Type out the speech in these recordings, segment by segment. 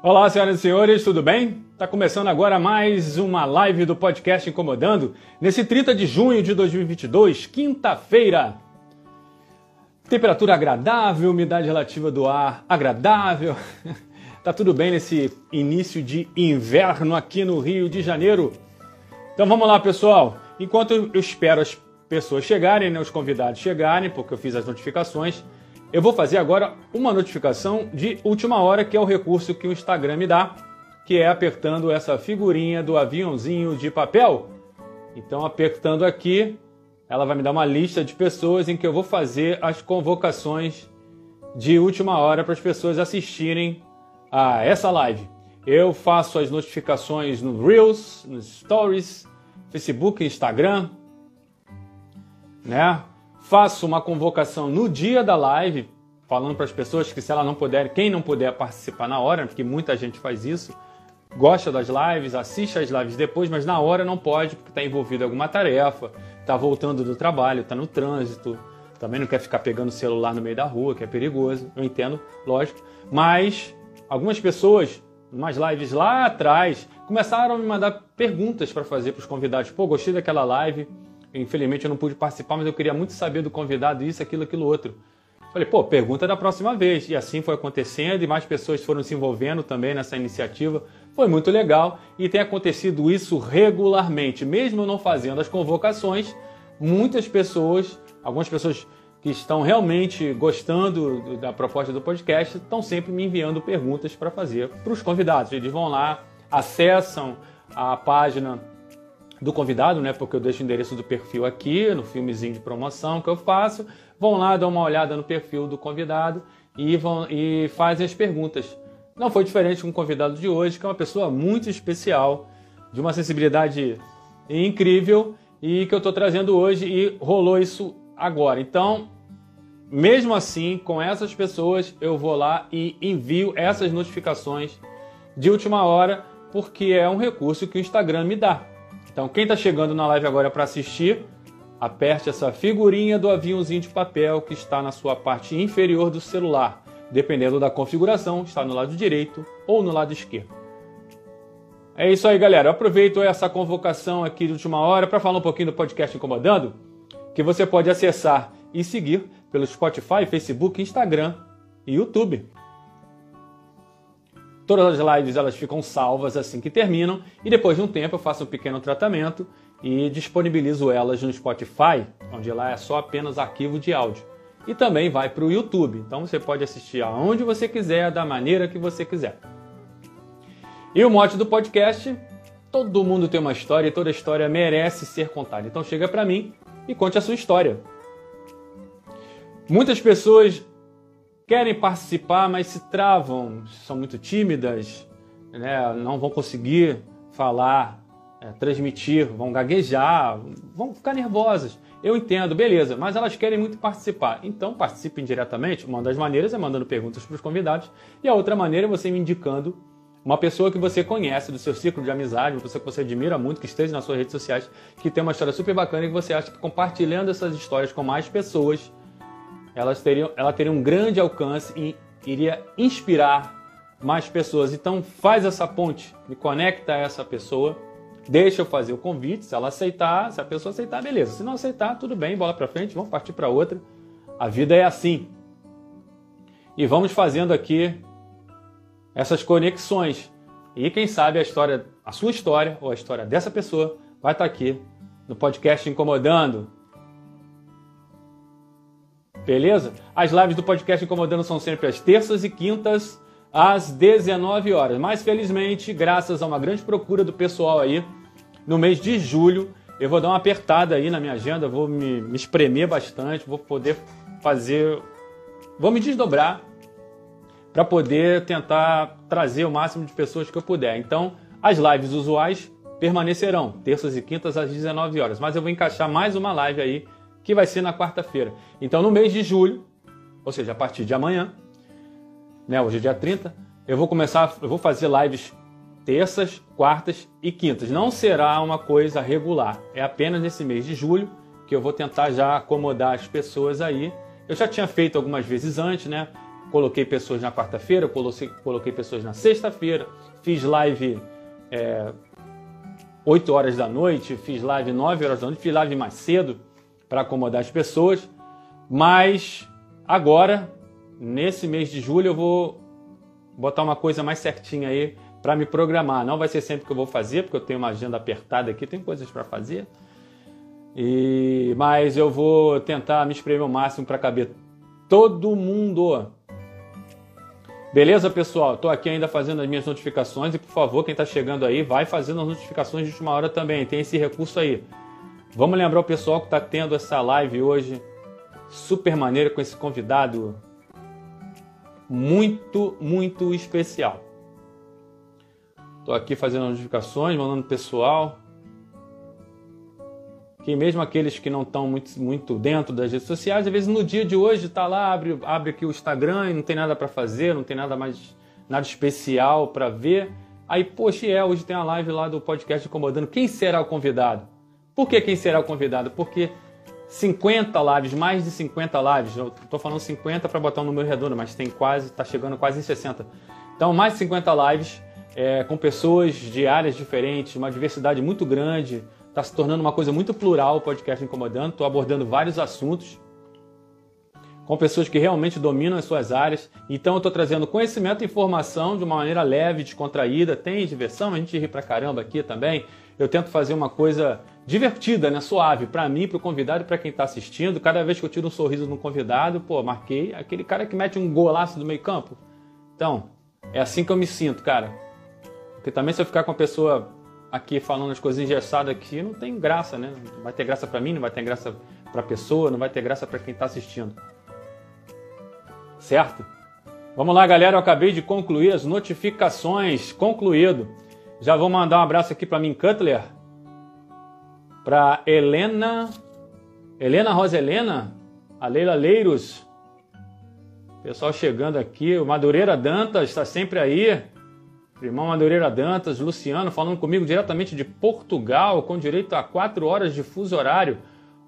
Olá, senhoras e senhores, tudo bem? Está começando agora mais uma live do podcast Incomodando, nesse 30 de junho de 2022, quinta-feira. Temperatura agradável, umidade relativa do ar agradável. tá tudo bem nesse início de inverno aqui no Rio de Janeiro. Então vamos lá, pessoal. Enquanto eu espero as pessoas chegarem, né, os convidados chegarem, porque eu fiz as notificações, eu vou fazer agora uma notificação de última hora, que é o recurso que o Instagram me dá, que é apertando essa figurinha do aviãozinho de papel. Então, apertando aqui, ela vai me dar uma lista de pessoas em que eu vou fazer as convocações de última hora para as pessoas assistirem a essa live. Eu faço as notificações no Reels, nos Stories, Facebook, Instagram, né? Faço uma convocação no dia da live, falando para as pessoas que se ela não puder, quem não puder participar na hora, porque muita gente faz isso, gosta das lives, assiste as lives depois, mas na hora não pode porque está envolvido em alguma tarefa, está voltando do trabalho, está no trânsito, também não quer ficar pegando o celular no meio da rua, que é perigoso, eu entendo, lógico, mas algumas pessoas, umas lives lá atrás, começaram a me mandar perguntas para fazer para os convidados. Pô, gostei daquela live, Infelizmente eu não pude participar, mas eu queria muito saber do convidado isso, aquilo, aquilo outro. Falei, pô, pergunta da próxima vez. E assim foi acontecendo e mais pessoas foram se envolvendo também nessa iniciativa. Foi muito legal e tem acontecido isso regularmente. Mesmo não fazendo as convocações, muitas pessoas, algumas pessoas que estão realmente gostando da proposta do podcast, estão sempre me enviando perguntas para fazer para os convidados. Eles vão lá, acessam a página do convidado, né? Porque eu deixo o endereço do perfil aqui, no filmezinho de promoção que eu faço. Vão lá, dão uma olhada no perfil do convidado e, vão, e fazem as perguntas. Não foi diferente com o convidado de hoje, que é uma pessoa muito especial, de uma sensibilidade incrível e que eu estou trazendo hoje e rolou isso agora. Então, mesmo assim, com essas pessoas, eu vou lá e envio essas notificações de última hora, porque é um recurso que o Instagram me dá. Então, quem está chegando na live agora para assistir, aperte essa figurinha do aviãozinho de papel que está na sua parte inferior do celular. Dependendo da configuração, está no lado direito ou no lado esquerdo. É isso aí, galera. Eu aproveito essa convocação aqui de última hora para falar um pouquinho do podcast Incomodando, que você pode acessar e seguir pelo Spotify, Facebook, Instagram e YouTube. Todas as lives elas ficam salvas assim que terminam e depois de um tempo eu faço um pequeno tratamento e disponibilizo elas no Spotify, onde lá é só apenas arquivo de áudio. E também vai para o YouTube, então você pode assistir aonde você quiser, da maneira que você quiser. E o mote do podcast: todo mundo tem uma história e toda história merece ser contada. Então chega para mim e conte a sua história. Muitas pessoas querem participar, mas se travam, são muito tímidas, né? não vão conseguir falar, é, transmitir, vão gaguejar, vão ficar nervosas. Eu entendo, beleza, mas elas querem muito participar. Então participem diretamente. Uma das maneiras é mandando perguntas para os convidados, e a outra maneira é você me indicando uma pessoa que você conhece do seu círculo de amizade, uma pessoa que você admira muito, que esteja nas suas redes sociais, que tem uma história super bacana e que você acha que compartilhando essas histórias com mais pessoas elas teriam, ela teria um grande alcance e iria inspirar mais pessoas. Então faz essa ponte, me conecta a essa pessoa, deixa eu fazer o convite, se ela aceitar, se a pessoa aceitar, beleza. Se não aceitar, tudo bem, bola para frente, vamos partir para outra. A vida é assim. E vamos fazendo aqui essas conexões. E quem sabe a história, a sua história ou a história dessa pessoa vai estar aqui no podcast Incomodando. Beleza? As lives do podcast Incomodando são sempre às terças e quintas, às 19 horas. Mas felizmente, graças a uma grande procura do pessoal aí, no mês de julho, eu vou dar uma apertada aí na minha agenda, vou me, me espremer bastante, vou poder fazer. Vou me desdobrar para poder tentar trazer o máximo de pessoas que eu puder. Então, as lives usuais permanecerão, terças e quintas às 19 horas. Mas eu vou encaixar mais uma live aí que vai ser na quarta-feira. Então, no mês de julho, ou seja, a partir de amanhã, né, hoje é dia 30, eu vou começar, eu vou fazer lives terças, quartas e quintas. Não será uma coisa regular, é apenas nesse mês de julho que eu vou tentar já acomodar as pessoas aí. Eu já tinha feito algumas vezes antes, né? coloquei pessoas na quarta-feira, coloquei, pessoas na sexta-feira, fiz live é, 8 horas da noite, fiz live 9 horas da noite, fiz live mais cedo para acomodar as pessoas. Mas agora, nesse mês de julho, eu vou botar uma coisa mais certinha aí para me programar. Não vai ser sempre que eu vou fazer, porque eu tenho uma agenda apertada aqui, tem coisas para fazer. E mas eu vou tentar me espremer o máximo para caber todo mundo. Beleza, pessoal? Estou aqui ainda fazendo as minhas notificações e, por favor, quem está chegando aí, vai fazendo as notificações de última hora também. Tem esse recurso aí. Vamos lembrar o pessoal que está tendo essa live hoje super maneira com esse convidado muito, muito especial. Estou aqui fazendo notificações, mandando pessoal. Que mesmo aqueles que não estão muito, muito dentro das redes sociais, às vezes no dia de hoje está lá, abre, abre aqui o Instagram e não tem nada para fazer, não tem nada mais nada especial para ver. Aí, poxa, é, hoje tem a live lá do podcast Incomodando. Quem será o convidado? Por que quem será o convidado? Porque 50 lives, mais de 50 lives. Eu tô falando 50 para botar um número redondo, mas tem quase, tá chegando quase em 60. Então, mais de 50 lives é, com pessoas de áreas diferentes, uma diversidade muito grande. Está se tornando uma coisa muito plural o podcast Incomodando. Estou abordando vários assuntos com pessoas que realmente dominam as suas áreas. Então, eu estou trazendo conhecimento e informação de uma maneira leve, descontraída. Tem diversão, a gente ri pra caramba aqui também. Eu tento fazer uma coisa divertida, né? Suave, para mim, para o convidado para quem está assistindo. Cada vez que eu tiro um sorriso no convidado, pô, marquei aquele cara que mete um golaço do meio campo. Então, é assim que eu me sinto, cara. Porque também se eu ficar com a pessoa aqui falando as coisas engessadas aqui, não tem graça, né? Não vai ter graça para mim, não vai ter graça para pessoa, não vai ter graça para quem está assistindo. Certo? Vamos lá, galera. Eu acabei de concluir as notificações. Concluído. Já vou mandar um abraço aqui para mim, Cutler, para Helena, Helena Rosa Helena, a Leila Leiros, pessoal chegando aqui, o Madureira Dantas está sempre aí, irmão Madureira Dantas, Luciano falando comigo diretamente de Portugal, com direito a quatro horas de fuso horário.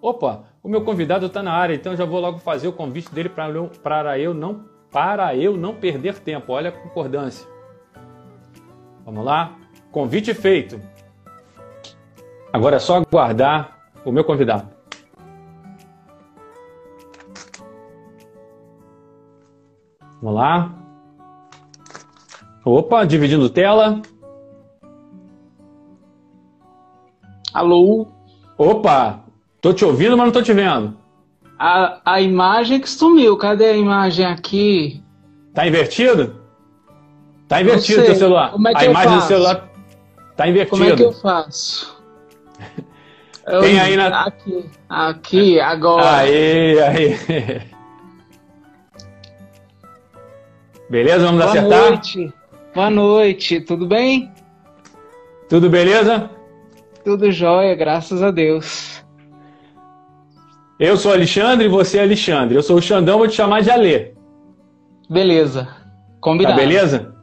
Opa, o meu convidado está na área, então já vou logo fazer o convite dele para para eu não para eu não perder tempo. Olha a concordância. Vamos lá? Convite feito. Agora é só aguardar o meu convidado. Vamos lá. Opa, dividindo tela. Alô? Opa, tô te ouvindo, mas não tô te vendo. A, a imagem que sumiu, cadê a imagem aqui? Tá invertido? Tá invertido o teu celular. Como é que a eu imagem faço? do celular tá invertido. Como é que eu faço? Eu- Tem aí na- Aqui, aqui, agora. Aí, aí. Beleza? Vamos Boa acertar? noite. Boa noite, tudo bem? Tudo beleza? Tudo jóia, graças a Deus. Eu sou Alexandre e você é Alexandre. Eu sou o Xandão, vou te chamar de Alê. Beleza. Tá Combinado. beleza?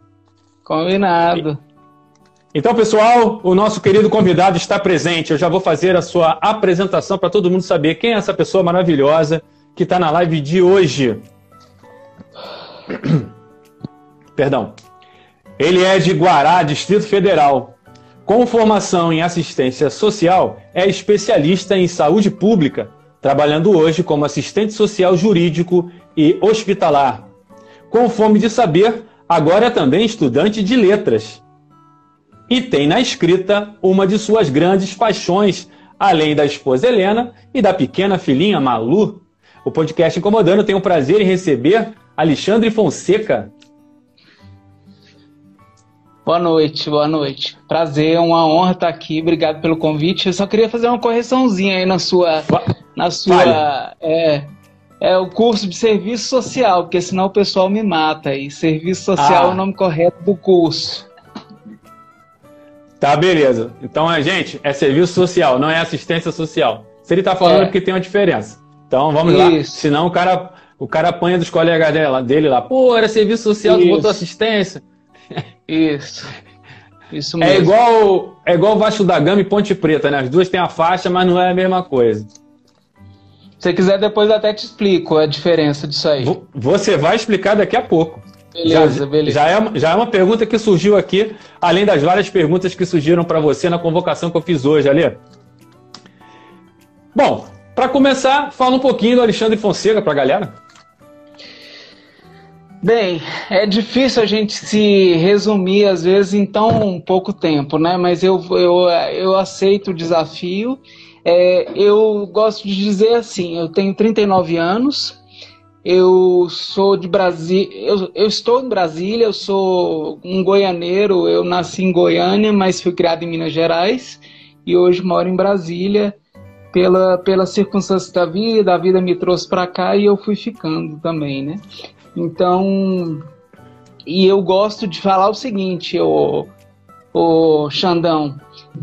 Combinado. Então, pessoal, o nosso querido convidado está presente. Eu já vou fazer a sua apresentação para todo mundo saber quem é essa pessoa maravilhosa que está na live de hoje. Perdão. Ele é de Guará, Distrito Federal. Com formação em assistência social, é especialista em saúde pública, trabalhando hoje como assistente social jurídico e hospitalar. Com fome de saber, agora é também estudante de letras e tem na escrita uma de suas grandes paixões, além da esposa Helena e da pequena filhinha Malu. O podcast Incomodando tem o prazer em receber Alexandre Fonseca. Boa noite, boa noite. Prazer, é uma honra estar aqui. Obrigado pelo convite. Eu só queria fazer uma correçãozinha aí na sua, na sua, é, é o curso de serviço social, porque senão o pessoal me mata. E serviço social Ah. é o nome correto do curso. Tá, beleza. Então, é, gente, é serviço social, não é assistência social. Se ele tá falando é, É. porque tem uma diferença. Então, vamos lá. Isso. Senão o cara, o cara apanha dos colegas dele lá. Pô, era serviço social, tu Isso. botou assistência. Isso. Isso É mesmo. igual, é igual Vasco da Gama e Ponte Preta, né? As duas têm a faixa, mas não é a mesma coisa. Se quiser, depois até te explico a diferença disso aí. Você vai explicar daqui a pouco. Beleza, já, beleza. Já é, já é uma pergunta que surgiu aqui, além das várias perguntas que surgiram para você na convocação que eu fiz hoje, Alê. Bom, para começar, fala um pouquinho do Alexandre Fonseca para a galera. Bem, é difícil a gente se resumir às vezes em tão pouco tempo, né? Mas eu, eu, eu aceito o desafio. É, eu gosto de dizer assim: eu tenho 39 anos, eu sou de Brasília, eu, eu estou em Brasília, eu sou um goianeiro, eu nasci em Goiânia, mas fui criado em Minas Gerais e hoje moro em Brasília pela, pela circunstância da vida, a vida me trouxe para cá e eu fui ficando também, né? Então, e eu gosto de falar o seguinte, o, o Xandão,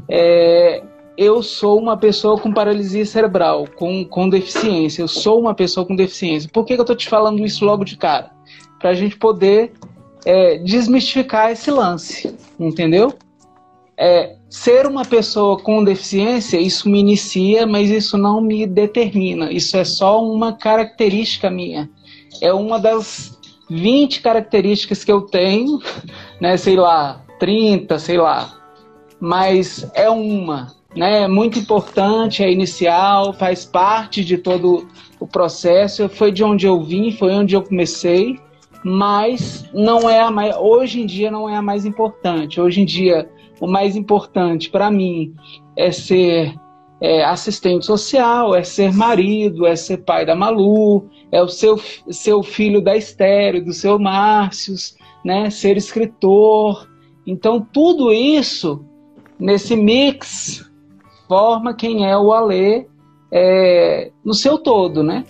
é, eu sou uma pessoa com paralisia cerebral, com, com deficiência. Eu sou uma pessoa com deficiência. Por que, que eu estou te falando isso logo de cara? Para a gente poder é, desmistificar esse lance, entendeu? É, ser uma pessoa com deficiência, isso me inicia, mas isso não me determina. Isso é só uma característica minha é uma das 20 características que eu tenho, né, sei lá, 30, sei lá, mas é uma, né, muito importante, é inicial, faz parte de todo o processo, foi de onde eu vim, foi onde eu comecei, mas não é a mais, hoje em dia não é a mais importante. Hoje em dia o mais importante para mim é ser é, assistente social, é ser marido, é ser pai da Malu, é o seu, seu filho da Estéreo, do seu Márcios, né, ser escritor. Então, tudo isso, nesse mix, forma quem é o Alê é, no seu todo, né?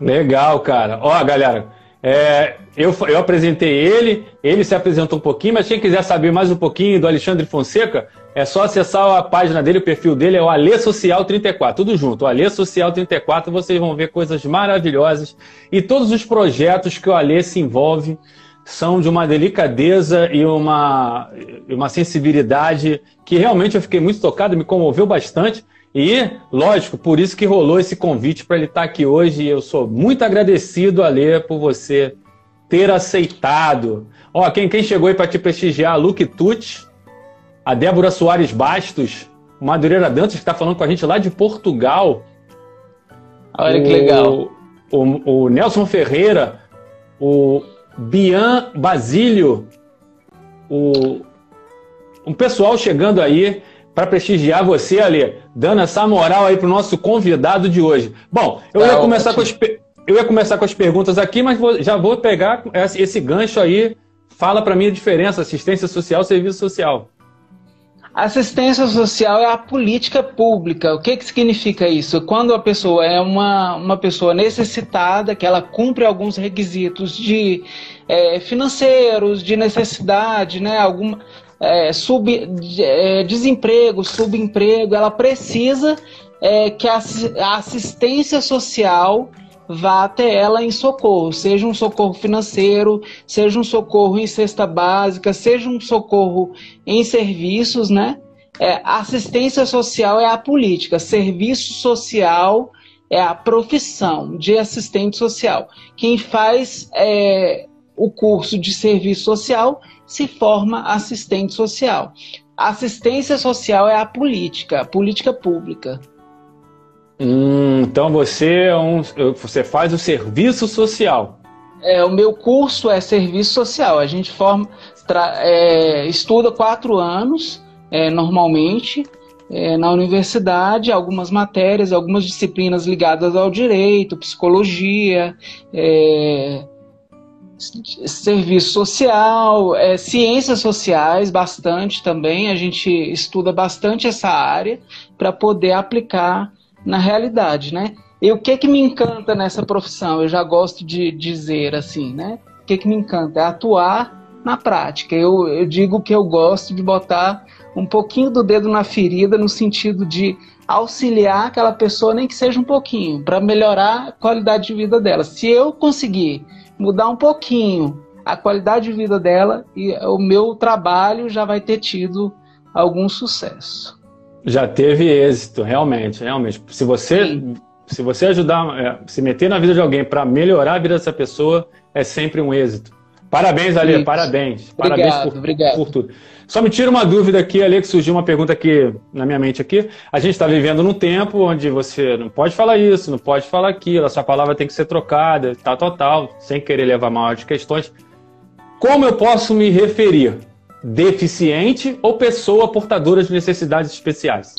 Legal, cara. Ó, galera, é, eu, eu apresentei ele, ele se apresentou um pouquinho, mas quem quiser saber mais um pouquinho do Alexandre Fonseca, é só acessar a página dele, o perfil dele é o Alê Social 34, tudo junto, o Alê Social 34, vocês vão ver coisas maravilhosas e todos os projetos que o Alê se envolve são de uma delicadeza e uma, uma sensibilidade que realmente eu fiquei muito tocado, me comoveu bastante. E, lógico, por isso que rolou esse convite para ele estar aqui hoje. E eu sou muito agradecido, Alê, por você ter aceitado. Ó, quem, quem chegou aí para te prestigiar, a Luke Tucci, a Débora Soares Bastos, Madureira Dantas, que está falando com a gente lá de Portugal. Olha o, que legal. O, o, Nelson Ferreira, o Bian Basílio, o, um pessoal chegando aí para prestigiar você, Ali, dando essa moral aí para o nosso convidado de hoje. Bom, eu ia começar com as, eu ia começar com as perguntas aqui, mas vou, já vou pegar esse, esse gancho aí. Fala para mim a diferença, assistência social, serviço social. Assistência social é a política pública. O que, que significa isso? Quando a pessoa é uma, uma pessoa necessitada, que ela cumpre alguns requisitos de é, financeiros, de necessidade, né? Algum, é, sub, é, desemprego, subemprego, ela precisa é, que a, a assistência social vá até ela em socorro, seja um socorro financeiro, seja um socorro em cesta básica, seja um socorro em serviços, né? É, assistência social é a política, serviço social é a profissão de assistente social. Quem faz é, o curso de serviço social se forma assistente social. Assistência social é a política, a política pública. Hum, então você, é um, você faz o serviço social. É, o meu curso é serviço social. A gente forma, é, estuda quatro anos, é, normalmente, é, na universidade, algumas matérias, algumas disciplinas ligadas ao direito, psicologia, é, serviço social, é, ciências sociais, bastante também. A gente estuda bastante essa área para poder aplicar na realidade, né? E o que que me encanta nessa profissão? Eu já gosto de dizer assim, né? O que que me encanta é atuar na prática. Eu, eu digo que eu gosto de botar um pouquinho do dedo na ferida no sentido de auxiliar aquela pessoa, nem que seja um pouquinho, para melhorar a qualidade de vida dela. Se eu conseguir mudar um pouquinho a qualidade de vida dela, e o meu trabalho já vai ter tido algum sucesso. Já teve êxito, realmente, realmente. Se você, se você ajudar, é, se meter na vida de alguém para melhorar a vida dessa pessoa, é sempre um êxito. Parabéns, Ale, Isso. parabéns. Obrigado, parabéns por, obrigado. por tudo. Só me tira uma dúvida aqui, Ale, que surgiu uma pergunta aqui na minha mente aqui. A gente está vivendo num tempo onde você não pode falar isso, não pode falar aquilo, a sua palavra tem que ser trocada, tal, tal, tal, sem querer levar maiores questões. Como eu posso me referir? Deficiente ou pessoa portadora de necessidades especiais?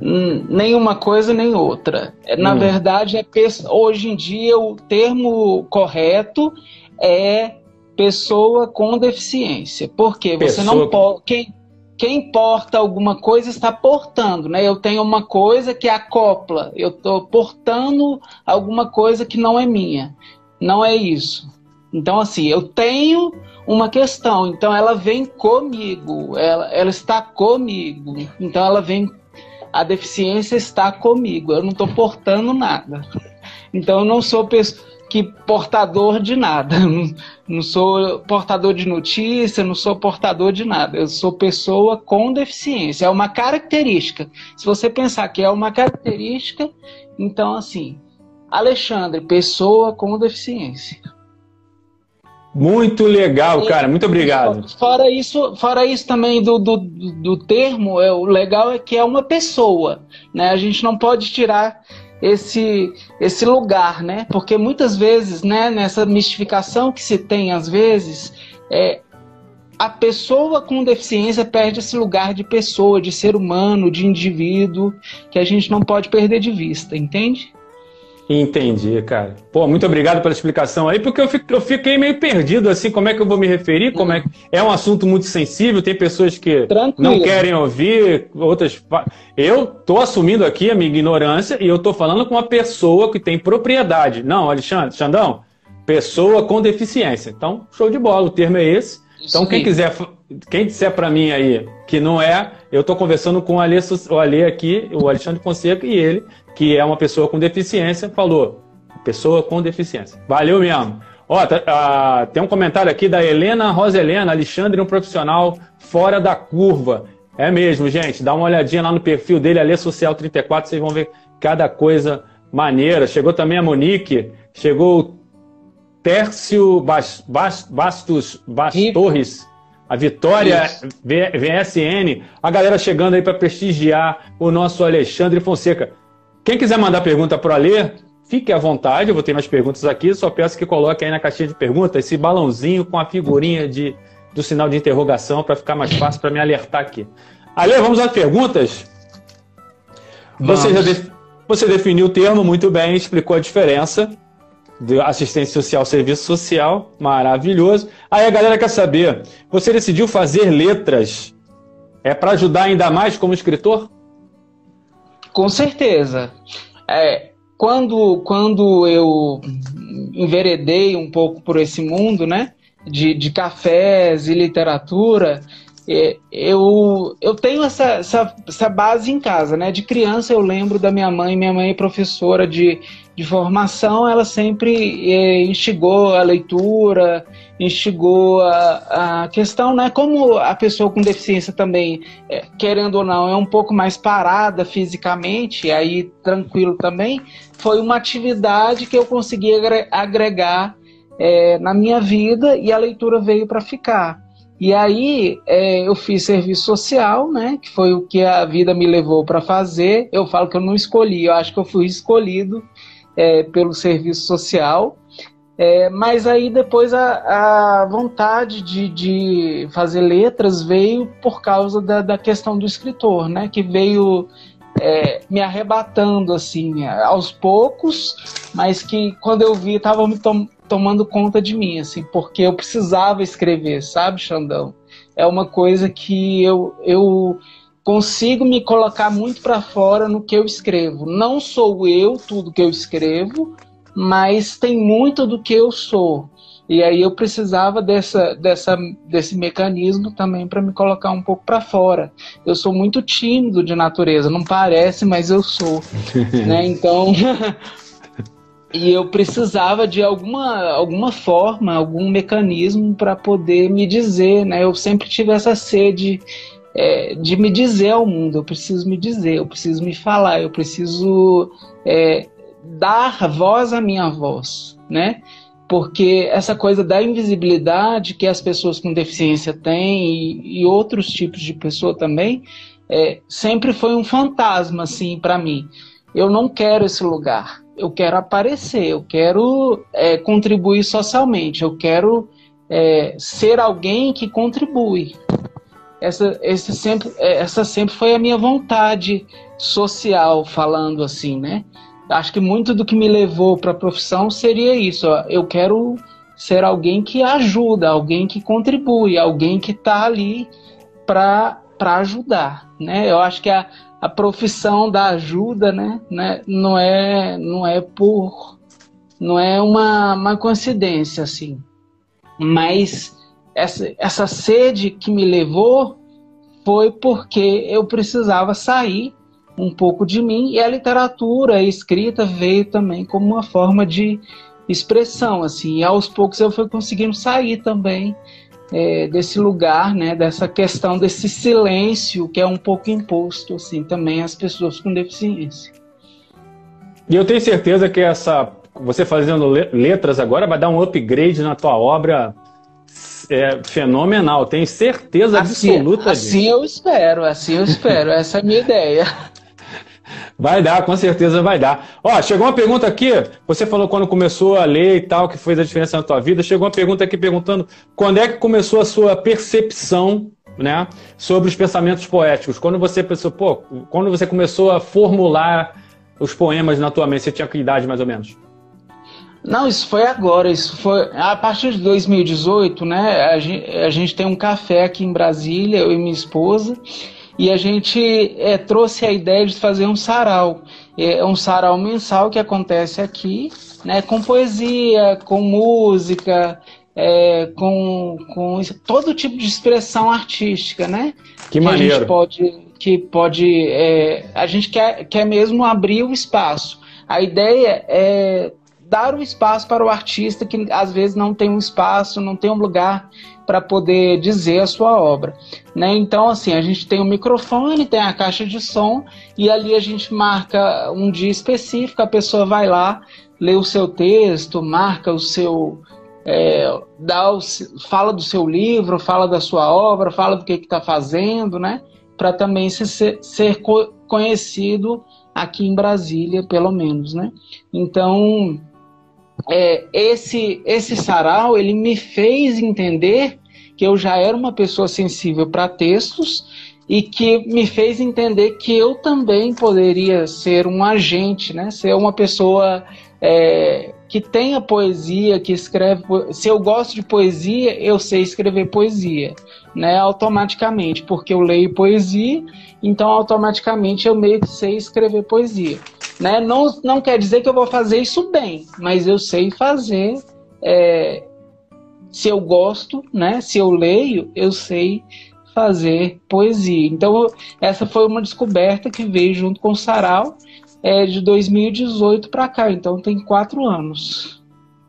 Hum, nenhuma coisa nem outra. É, na hum. verdade, é hoje em dia o termo correto é pessoa com deficiência. Porque você não pode. Quem, quem porta alguma coisa está portando, né? Eu tenho uma coisa que acopla, eu estou portando alguma coisa que não é minha. Não é isso. Então, assim, eu tenho uma questão, então ela vem comigo, ela, ela está comigo, então ela vem. A deficiência está comigo, eu não estou portando nada. Então, eu não sou que portador de nada. Não sou portador de notícia, não sou portador de nada. Eu sou pessoa com deficiência. É uma característica. Se você pensar que é uma característica, então assim, Alexandre, pessoa com deficiência. Muito legal, cara. Muito obrigado. Fora isso, fora isso também do, do, do termo, é, o legal é que é uma pessoa. Né? A gente não pode tirar esse esse lugar, né? Porque muitas vezes, né, nessa mistificação que se tem às vezes, é a pessoa com deficiência perde esse lugar de pessoa, de ser humano, de indivíduo, que a gente não pode perder de vista, entende? Entendi, cara. Pô, muito obrigado pela explicação aí, porque eu, eu fiquei meio perdido, assim, como é que eu vou me referir, como é É um assunto muito sensível, tem pessoas que Tranquilo. não querem ouvir, outras... Eu tô assumindo aqui a minha ignorância e eu tô falando com uma pessoa que tem propriedade. Não, Alexandre, Xandão, pessoa com deficiência. Então, show de bola, o termo é esse. Então, quem quiser, quem disser para mim aí que não é, eu estou conversando com o Ale, o Ale aqui, o Alexandre Fonseca, e ele, que é uma pessoa com deficiência, falou: pessoa com deficiência. Valeu mesmo. Ó, tá, ah, tem um comentário aqui da Helena Roselena, Alexandre, um profissional fora da curva. É mesmo, gente. Dá uma olhadinha lá no perfil dele, Ale Social 34, vocês vão ver cada coisa maneira. Chegou também a Monique, chegou o Tércio Bas, Bas, Bastos Bas Torres, a Vitória v, VSN, a galera chegando aí para prestigiar o nosso Alexandre Fonseca. Quem quiser mandar pergunta para o Alê, fique à vontade, eu vou ter mais perguntas aqui, só peço que coloque aí na caixinha de perguntas esse balãozinho com a figurinha de, do sinal de interrogação para ficar mais fácil para me alertar aqui. Alê, vamos às perguntas? Você, já de, você definiu o termo muito bem, explicou a diferença de assistência social, serviço social, maravilhoso. Aí a galera quer saber, você decidiu fazer letras é para ajudar ainda mais como escritor? Com certeza. É, quando, quando eu enveredei um pouco por esse mundo, né, de, de cafés e literatura, eu, eu tenho essa, essa, essa, base em casa, né? De criança eu lembro da minha mãe, minha mãe é professora de, de formação, ela sempre é, instigou a leitura, instigou a, a questão, né? Como a pessoa com deficiência também, é, querendo ou não, é um pouco mais parada fisicamente, aí tranquilo também, foi uma atividade que eu consegui agregar é, na minha vida e a leitura veio para ficar. E aí é, eu fiz serviço social, né? Que foi o que a vida me levou para fazer. Eu falo que eu não escolhi, eu acho que eu fui escolhido é, pelo serviço social. É, mas aí depois a, a vontade de, de, fazer letras veio por causa da, da questão do escritor, né? Que veio é, me arrebatando assim aos poucos, mas que quando eu vi estava me tom, tomando conta de mim, assim, porque eu precisava escrever, sabe, Xandão? É uma coisa que eu, eu consigo me colocar muito para fora no que eu escrevo. Não sou eu tudo que eu escrevo, mas tem muito do que eu sou. E aí eu precisava dessa, dessa, desse mecanismo também para me colocar um pouco para fora. Eu sou muito tímido de natureza, não parece, mas eu sou. né? Então, e eu precisava de alguma, alguma forma, algum mecanismo para poder me dizer, né? Eu sempre tive essa sede é, de me dizer ao mundo, eu preciso me dizer, eu preciso me falar, eu preciso é, dar voz à minha voz, né? Porque essa coisa da invisibilidade que as pessoas com deficiência têm e, e outros tipos de pessoa também, é, sempre foi um fantasma, assim, para mim. Eu não quero esse lugar. Eu quero aparecer, eu quero é, contribuir socialmente, eu quero é, ser alguém que contribui. Essa, esse sempre, é, essa sempre foi a minha vontade social, falando assim, né? Acho que muito do que me levou para a profissão seria isso. Ó, eu quero ser alguém que ajuda, alguém que contribui, alguém que está ali para ajudar, né? Eu acho que a, a profissão da ajuda, né, né, não é não é por não é uma, uma coincidência assim mas essa, essa sede que me levou foi porque eu precisava sair um pouco de mim e a literatura a escrita veio também como uma forma de expressão assim. E aos poucos eu fui conseguindo sair também é, desse lugar né dessa questão desse silêncio que é um pouco imposto assim também às pessoas com deficiência. E eu tenho certeza que essa você fazendo letras agora vai dar um upgrade na tua obra é, fenomenal. Tenho certeza assim, absoluta assim disso. Assim eu espero, assim eu espero. Essa é a minha ideia. Vai dar, com certeza vai dar. Ó, chegou uma pergunta aqui. Você falou quando começou a ler e tal, que fez a diferença na tua vida. Chegou uma pergunta aqui perguntando quando é que começou a sua percepção, né, sobre os pensamentos poéticos. Quando você pensou, pô, quando você começou a formular os poemas na tua mente, você tinha que idade mais ou menos? Não, isso foi agora. Isso foi a partir de 2018, né? A gente, a gente tem um café aqui em Brasília, eu e minha esposa, e a gente é, trouxe a ideia de fazer um sarau. É um sarau mensal que acontece aqui, né? Com poesia, com música, é, com, com todo tipo de expressão artística, né? Que, que maneiro. A gente pode, que pode, é, a gente quer, quer mesmo abrir o espaço. A ideia é dar o espaço para o artista que às vezes não tem um espaço, não tem um lugar para poder dizer a sua obra. Né? Então, assim, a gente tem o um microfone, tem a caixa de som, e ali a gente marca um dia específico, a pessoa vai lá, lê o seu texto, marca o seu. É, dá o, fala do seu livro, fala da sua obra, fala do que está fazendo, né? Para também ser, ser conhecido aqui em Brasília, pelo menos, né? Então, é, esse, esse sarau ele me fez entender que eu já era uma pessoa sensível para textos e que me fez entender que eu também poderia ser um agente, né? Ser uma pessoa é, que tenha poesia, que escreve. Se eu gosto de poesia, eu sei escrever poesia, né? Automaticamente, porque eu leio poesia, então automaticamente eu meio que sei escrever poesia. Né? Não, não quer dizer que eu vou fazer isso bem, mas eu sei fazer. É, se eu gosto, né? Se eu leio, eu sei fazer poesia. Então, essa foi uma descoberta que veio junto com o Sarau é, de 2018 para cá. Então, tem quatro anos.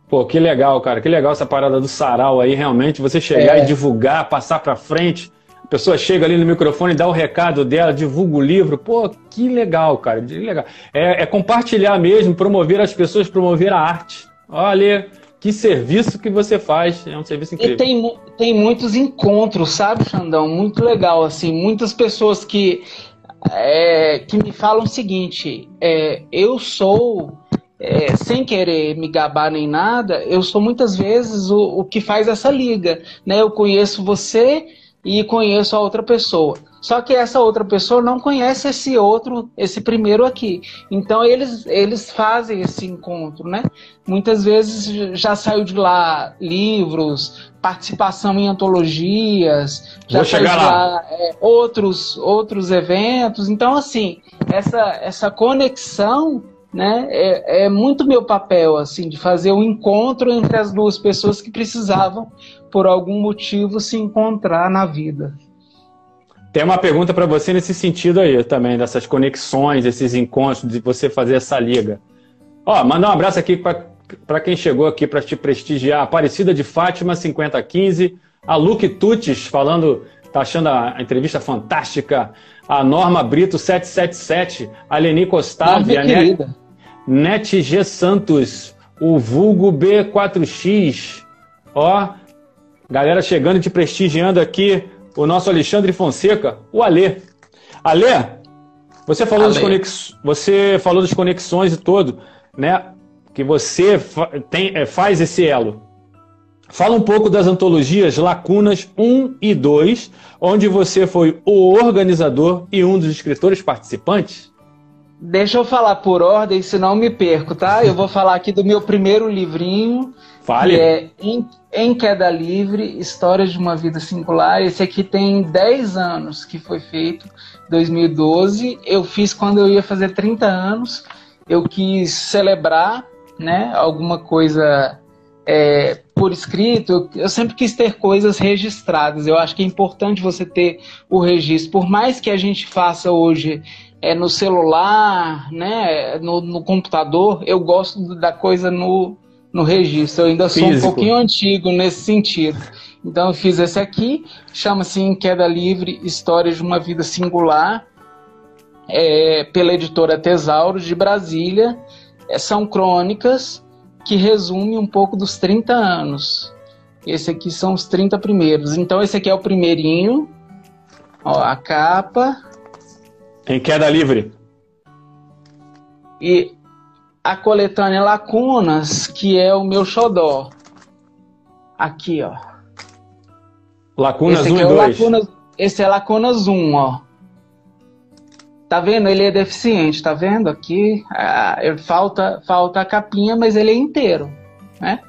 Pô, que legal, cara. Que legal essa parada do sarau aí, realmente. Você chegar é. e divulgar, passar para frente pessoa chega ali no microfone, dá o recado dela, divulga o livro. Pô, que legal, cara. Que legal. É, é compartilhar mesmo, promover as pessoas, promover a arte. Olha, que serviço que você faz. É um serviço incrível. E tem, tem muitos encontros, sabe, Xandão? Muito legal, assim. Muitas pessoas que, é, que me falam o seguinte: é, eu sou. É, sem querer me gabar nem nada, eu sou muitas vezes o, o que faz essa liga. Né? Eu conheço você e conheço a outra pessoa. Só que essa outra pessoa não conhece esse outro, esse primeiro aqui. Então eles, eles fazem esse encontro, né? Muitas vezes já saiu de lá livros, participação em antologias, já Vou saiu de lá, lá é, outros, outros eventos. Então, assim, essa, essa conexão né? É, é, muito meu papel, assim, de fazer o um encontro entre as duas pessoas que precisavam, por algum motivo, se encontrar na vida. Tem uma pergunta para você nesse sentido aí também, dessas conexões, esses encontros, de você fazer essa liga. Ó, mandar um abraço aqui para quem chegou aqui para te prestigiar. Aparecida de Fátima, 5015. A Luke Tutis falando tá achando a entrevista fantástica. A Norma Brito 777, a Leni Costavi, a Net, Net G Santos, o vulgo B4X. Ó, galera chegando e te prestigiando aqui, o nosso Alexandre Fonseca, o Alê. Alê, você falou, Alê. Conex... você falou das conexões e todo, né? Que você tem, é, faz esse elo. Fala um pouco das antologias Lacunas 1 e 2, onde você foi o organizador e um dos escritores participantes. Deixa eu falar por ordem, senão me perco, tá? Eu vou falar aqui do meu primeiro livrinho, Que é em, em Queda Livre, Histórias de uma Vida Singular. Esse aqui tem 10 anos que foi feito, 2012. Eu fiz quando eu ia fazer 30 anos. Eu quis celebrar né, alguma coisa é, por escrito, eu sempre quis ter coisas registradas. Eu acho que é importante você ter o registro. Por mais que a gente faça hoje é, no celular, né, no, no computador, eu gosto da coisa no, no registro. Eu ainda sou Físico. um pouquinho antigo nesse sentido. Então eu fiz esse aqui, chama-se Em Queda Livre, Histórias de uma Vida Singular, é, pela editora Tesauro de Brasília. É, são crônicas que resume um pouco dos 30 anos. Esse aqui são os 30 primeiros. Então esse aqui é o primeirinho. Ó, a capa. Em queda livre. E a coletânea Lacunas, que é o meu xodó. Aqui, ó. Lacunas esse 1 e 2. É Lacunas, esse é Lacunas 1, ó. Tá vendo? Ele é deficiente, tá vendo? Aqui ah, falta, falta a capinha, mas ele é inteiro, né?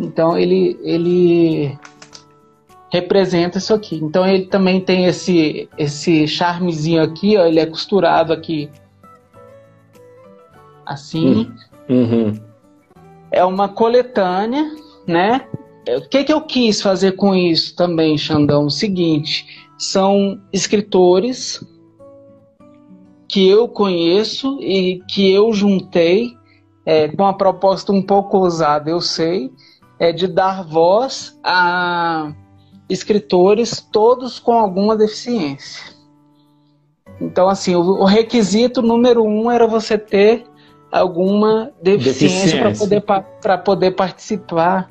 Então ele, ele representa isso aqui. Então ele também tem esse, esse charmezinho aqui, ó, ele é costurado aqui assim. Uhum. É uma coletânea, né? O que, que eu quis fazer com isso também, Xandão? O seguinte, são escritores que eu conheço e que eu juntei é, com a proposta um pouco ousada, eu sei, é de dar voz a escritores todos com alguma deficiência. Então, assim, o requisito número um era você ter alguma deficiência, deficiência. para poder, poder participar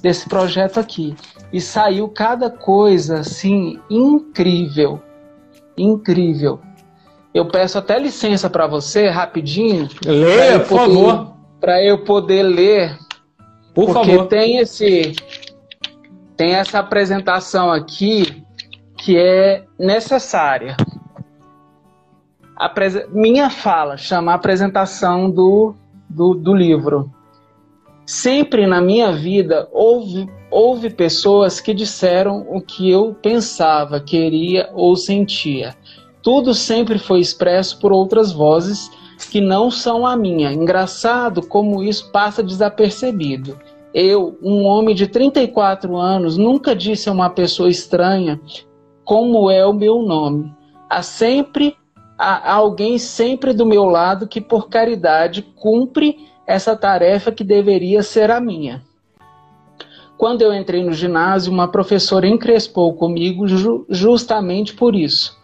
desse projeto aqui. E saiu cada coisa, assim, incrível. Incrível. Eu peço até licença para você, rapidinho. Leia, por poder, favor. Para eu poder ler. Por porque favor. tem esse tem essa apresentação aqui que é necessária. Minha fala chama a apresentação do, do, do livro. Sempre na minha vida houve, houve pessoas que disseram o que eu pensava, queria ou sentia tudo sempre foi expresso por outras vozes que não são a minha. Engraçado como isso passa desapercebido. Eu, um homem de 34 anos, nunca disse a uma pessoa estranha como é o meu nome. Há sempre há alguém sempre do meu lado que por caridade cumpre essa tarefa que deveria ser a minha. Quando eu entrei no ginásio, uma professora encrespou comigo ju justamente por isso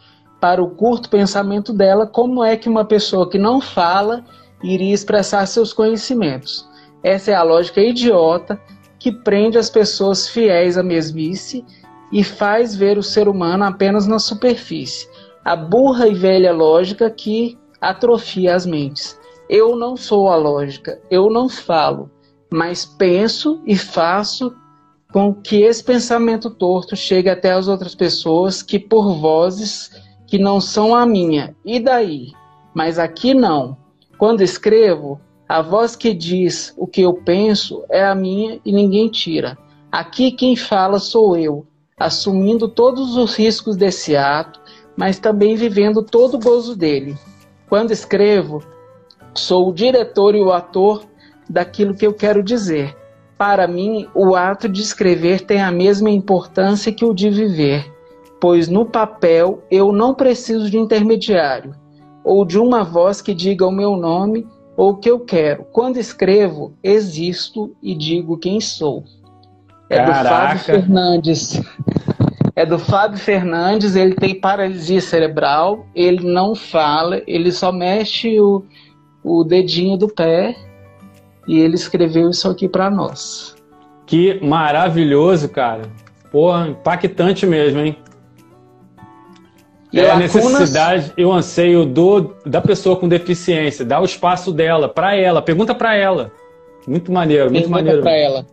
para o curto pensamento dela, como é que uma pessoa que não fala iria expressar seus conhecimentos. Essa é a lógica idiota que prende as pessoas fiéis à mesmice e faz ver o ser humano apenas na superfície. A burra e velha lógica que atrofia as mentes. Eu não sou a lógica, eu não falo, mas penso e faço com que esse pensamento torto chegue até as outras pessoas que, por vozes que não são a minha. E daí? Mas aqui não. Quando escrevo, a voz que diz o que eu penso é a minha e ninguém tira. Aqui quem fala sou eu, assumindo todos os riscos desse ato, mas também vivendo todo o gozo dele. Quando escrevo, sou o diretor e o ator daquilo que eu quero dizer. Para mim, o ato de escrever tem a mesma importância que o de viver pois no papel eu não preciso de intermediário, ou de uma voz que diga o meu nome ou o que eu quero. Quando escrevo, existo e digo quem sou. É Caraca. do Fábio Fernandes. É do Fábio Fernandes, ele tem paralisia cerebral, ele não fala, ele só mexe o, o dedinho do pé e ele escreveu isso aqui para nós. Que maravilhoso, cara. Porra, impactante mesmo, hein? E é a necessidade e o anseio do, da pessoa com deficiência, dá o espaço dela, para ela, pergunta para ela. Muito maneiro, muito pergunta maneiro. para ela.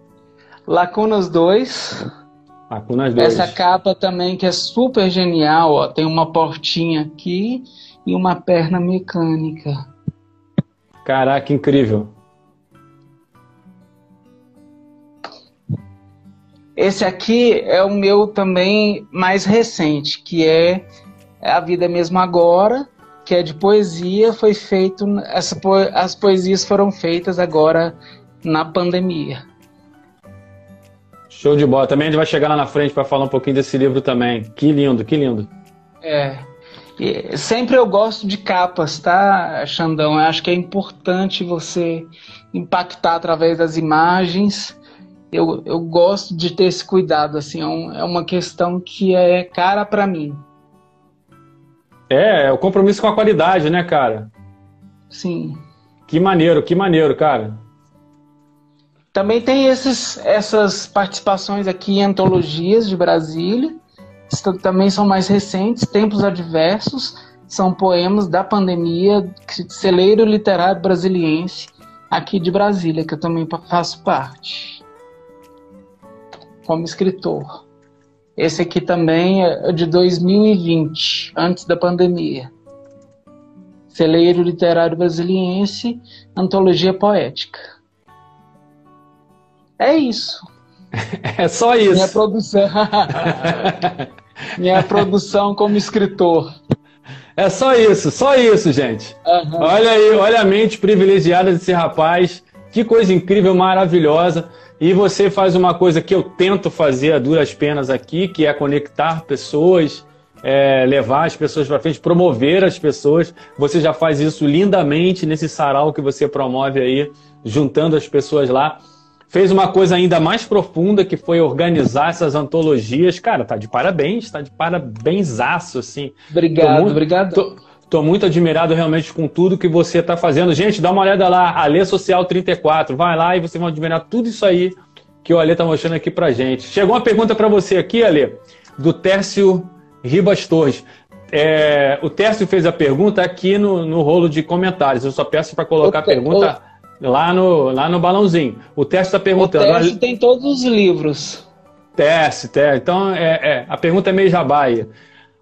Lacunas 2. Lacunas 2. Essa capa também que é super genial, ó, tem uma portinha aqui e uma perna mecânica. Caraca, incrível. Esse aqui é o meu também mais recente, que é A Vida Mesmo Agora, que é de poesia, foi feito. Essa, as poesias foram feitas agora na pandemia. Show de bola. Também a gente vai chegar lá na frente para falar um pouquinho desse livro também. Que lindo, que lindo. É. E sempre eu gosto de capas, tá, Xandão? Eu acho que é importante você impactar através das imagens eu, eu gosto de ter esse cuidado, assim, é, um, é uma questão que é cara para mim. É, é o compromisso com a qualidade, né, cara? Sim. Que maneiro, que maneiro, cara. Também tem esses, essas participações aqui em antologias de Brasília, também são mais recentes, Tempos Adversos, são poemas da pandemia, celeiro literário brasiliense, aqui de Brasília, que eu também faço parte como escritor. Esse aqui também é de 2020, antes da pandemia. Celeiro Literário Brasiliense, Antologia Poética. É isso. É só isso. Minha produção. Minha produção como escritor. É só isso, só isso, gente. Uhum. Olha aí, olha a mente privilegiada desse rapaz. Que coisa incrível, maravilhosa. E você faz uma coisa que eu tento fazer a duras penas aqui, que é conectar pessoas, é, levar as pessoas para frente, promover as pessoas. Você já faz isso lindamente nesse sarau que você promove aí, juntando as pessoas lá. Fez uma coisa ainda mais profunda, que foi organizar essas antologias. Cara, tá de parabéns, tá de parabensaço, assim. Obrigado, muito, obrigado. Tô, Estou muito admirado realmente com tudo que você está fazendo. Gente, dá uma olhada lá, Alê Social 34. Vai lá e você vai admirar tudo isso aí que o Alê está mostrando aqui para gente. Chegou uma pergunta para você aqui, Alê, do Tércio Ribas Torres. É, o Tércio fez a pergunta aqui no, no rolo de comentários. Eu só peço para colocar a pergunta lá no, lá no balãozinho. O Tércio está perguntando. O Tércio tem todos os livros. Tércio, Tércio. Então, é, é, a pergunta é meio jabaia.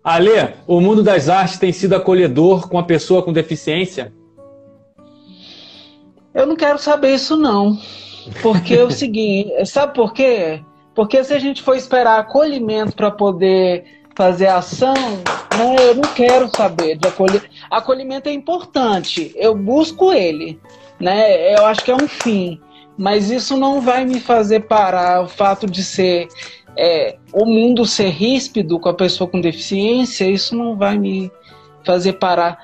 Ale, o mundo das artes tem sido acolhedor com a pessoa com deficiência? Eu não quero saber isso não. Porque é o seguinte, sabe por quê? Porque se a gente for esperar acolhimento para poder fazer ação, né, eu não quero saber de acolhimento. Acolhimento é importante, eu busco ele, né? Eu acho que é um fim, mas isso não vai me fazer parar o fato de ser é, o mundo ser ríspido com a pessoa com deficiência, isso não vai me fazer parar.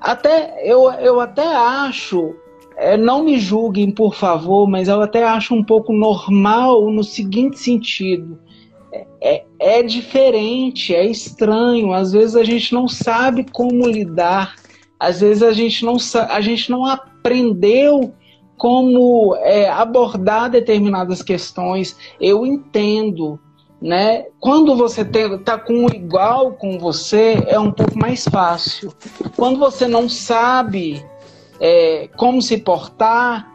Até eu, eu até acho, é, não me julguem por favor, mas eu até acho um pouco normal no seguinte sentido. É, é, é diferente, é estranho. Às vezes a gente não sabe como lidar, às vezes a gente não, a gente não aprendeu como é, abordar determinadas questões. Eu entendo, né? Quando você está com um igual com você, é um pouco mais fácil. Quando você não sabe é, como se portar,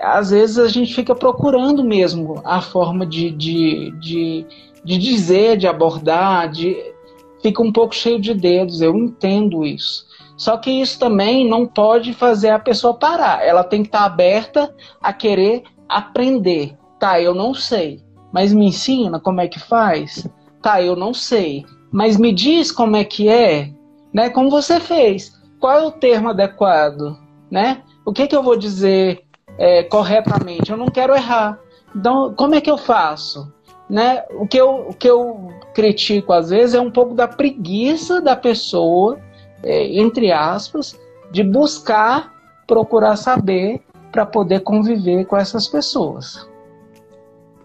às vezes a gente fica procurando mesmo a forma de, de, de, de dizer, de abordar, de, fica um pouco cheio de dedos, eu entendo isso. Só que isso também não pode fazer a pessoa parar. Ela tem que estar tá aberta a querer aprender. Tá, eu não sei mas me ensina como é que faz? Tá, eu não sei, mas me diz como é que é, né? Como você fez? Qual é o termo adequado, né? O que que eu vou dizer é, corretamente? Eu não quero errar. Então, como é que eu faço? Né? O, que eu, o que eu critico às vezes é um pouco da preguiça da pessoa, entre aspas, de buscar, procurar saber para poder conviver com essas pessoas.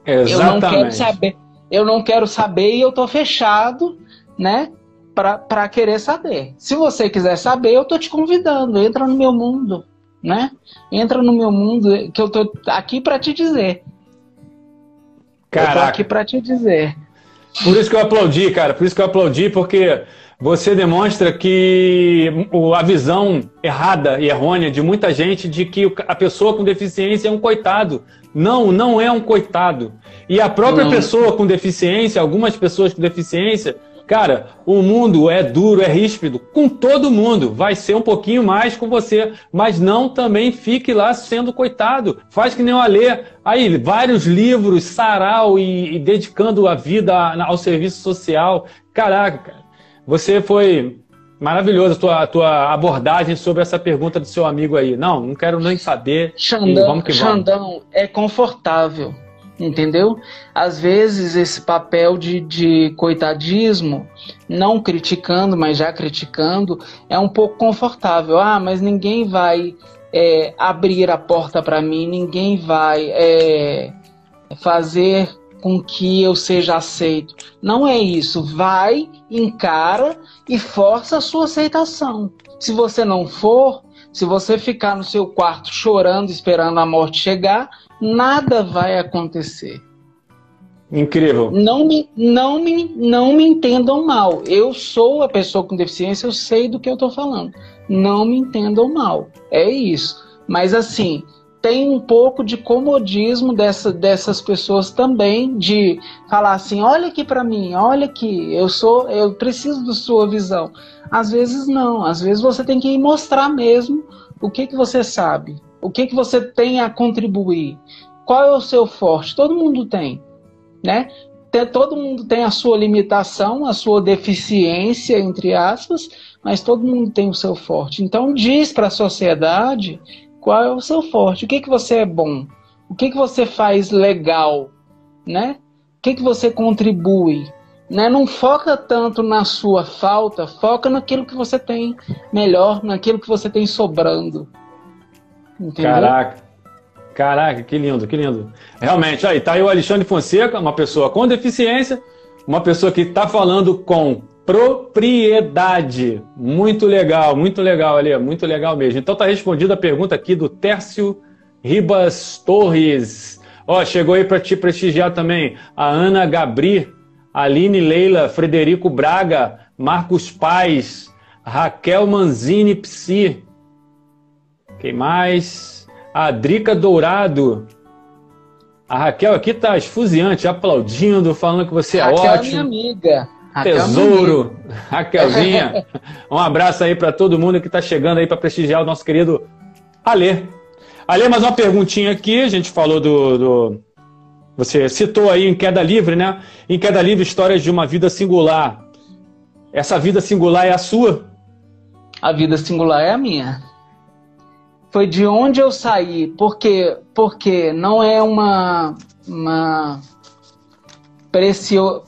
Exatamente. Eu não quero saber. eu não quero saber e eu tô fechado, né? Para querer saber. Se você quiser saber, eu tô te convidando, entra no meu mundo, né? Entra no meu mundo que eu tô aqui para te dizer. Caraca. Eu tô aqui para te dizer. Por isso que eu aplaudi, cara. Por isso que eu aplaudi, porque você demonstra que a visão errada e errônea de muita gente de que a pessoa com deficiência é um coitado. Não, não é um coitado. E a própria não. pessoa com deficiência, algumas pessoas com deficiência, cara, o mundo é duro, é ríspido com todo mundo. Vai ser um pouquinho mais com você, mas não também fique lá sendo coitado. Faz que nem o Alê. Aí, vários livros, sarau e, e dedicando a vida ao serviço social. Caraca, cara. Você foi maravilhoso a tua, a tua abordagem sobre essa pergunta do seu amigo aí. Não, não quero nem saber. Xandão, vamos que vamos. Xandão é confortável, entendeu? Às vezes esse papel de, de coitadismo, não criticando, mas já criticando, é um pouco confortável. Ah, mas ninguém vai é, abrir a porta para mim, ninguém vai é, fazer com que eu seja aceito. Não é isso. Vai, encara e força a sua aceitação. Se você não for, se você ficar no seu quarto chorando, esperando a morte chegar, nada vai acontecer. Incrível. Não me, não me, não me entendam mal. Eu sou a pessoa com deficiência, eu sei do que eu estou falando. Não me entendam mal. É isso. Mas assim, tem um pouco de comodismo dessa, dessas pessoas também de falar assim, olha aqui para mim, olha aqui, eu sou, eu preciso da sua visão. Às vezes não, às vezes você tem que mostrar mesmo o que que você sabe, o que que você tem a contribuir, qual é o seu forte. Todo mundo tem, né? Todo mundo tem a sua limitação, a sua deficiência, entre aspas, mas todo mundo tem o seu forte. Então diz para a sociedade qual é o seu forte? O que, que você é bom? O que, que você faz legal? Né? O que, que você contribui? Né? Não foca tanto na sua falta, foca naquilo que você tem melhor, naquilo que você tem sobrando. Entendeu? Caraca. Caraca, que lindo, que lindo. Realmente, aí tá aí o Alexandre Fonseca, uma pessoa com deficiência, uma pessoa que está falando com propriedade. Muito legal, muito legal, ali, muito legal mesmo. Então tá respondida a pergunta aqui do Tércio Ribas Torres. Ó, chegou aí para te prestigiar também a Ana Gabri, Aline Leila, Frederico Braga, Marcos Paz, Raquel Manzini Psi. Quem mais? A Drica Dourado. A Raquel aqui tá esfuziante, aplaudindo, falando que você é Raquel ótimo. Raquel é minha amiga. Tesouro, Raquelzinha. um abraço aí para todo mundo que está chegando aí para prestigiar o nosso querido Alê. Alê, mais uma perguntinha aqui. A gente falou do, do, Você citou aí em Queda Livre, né? Em Queda Livre, histórias de uma vida singular. Essa vida singular é a sua? A vida singular é a minha. Foi de onde eu saí, porque, porque não é uma, uma precio,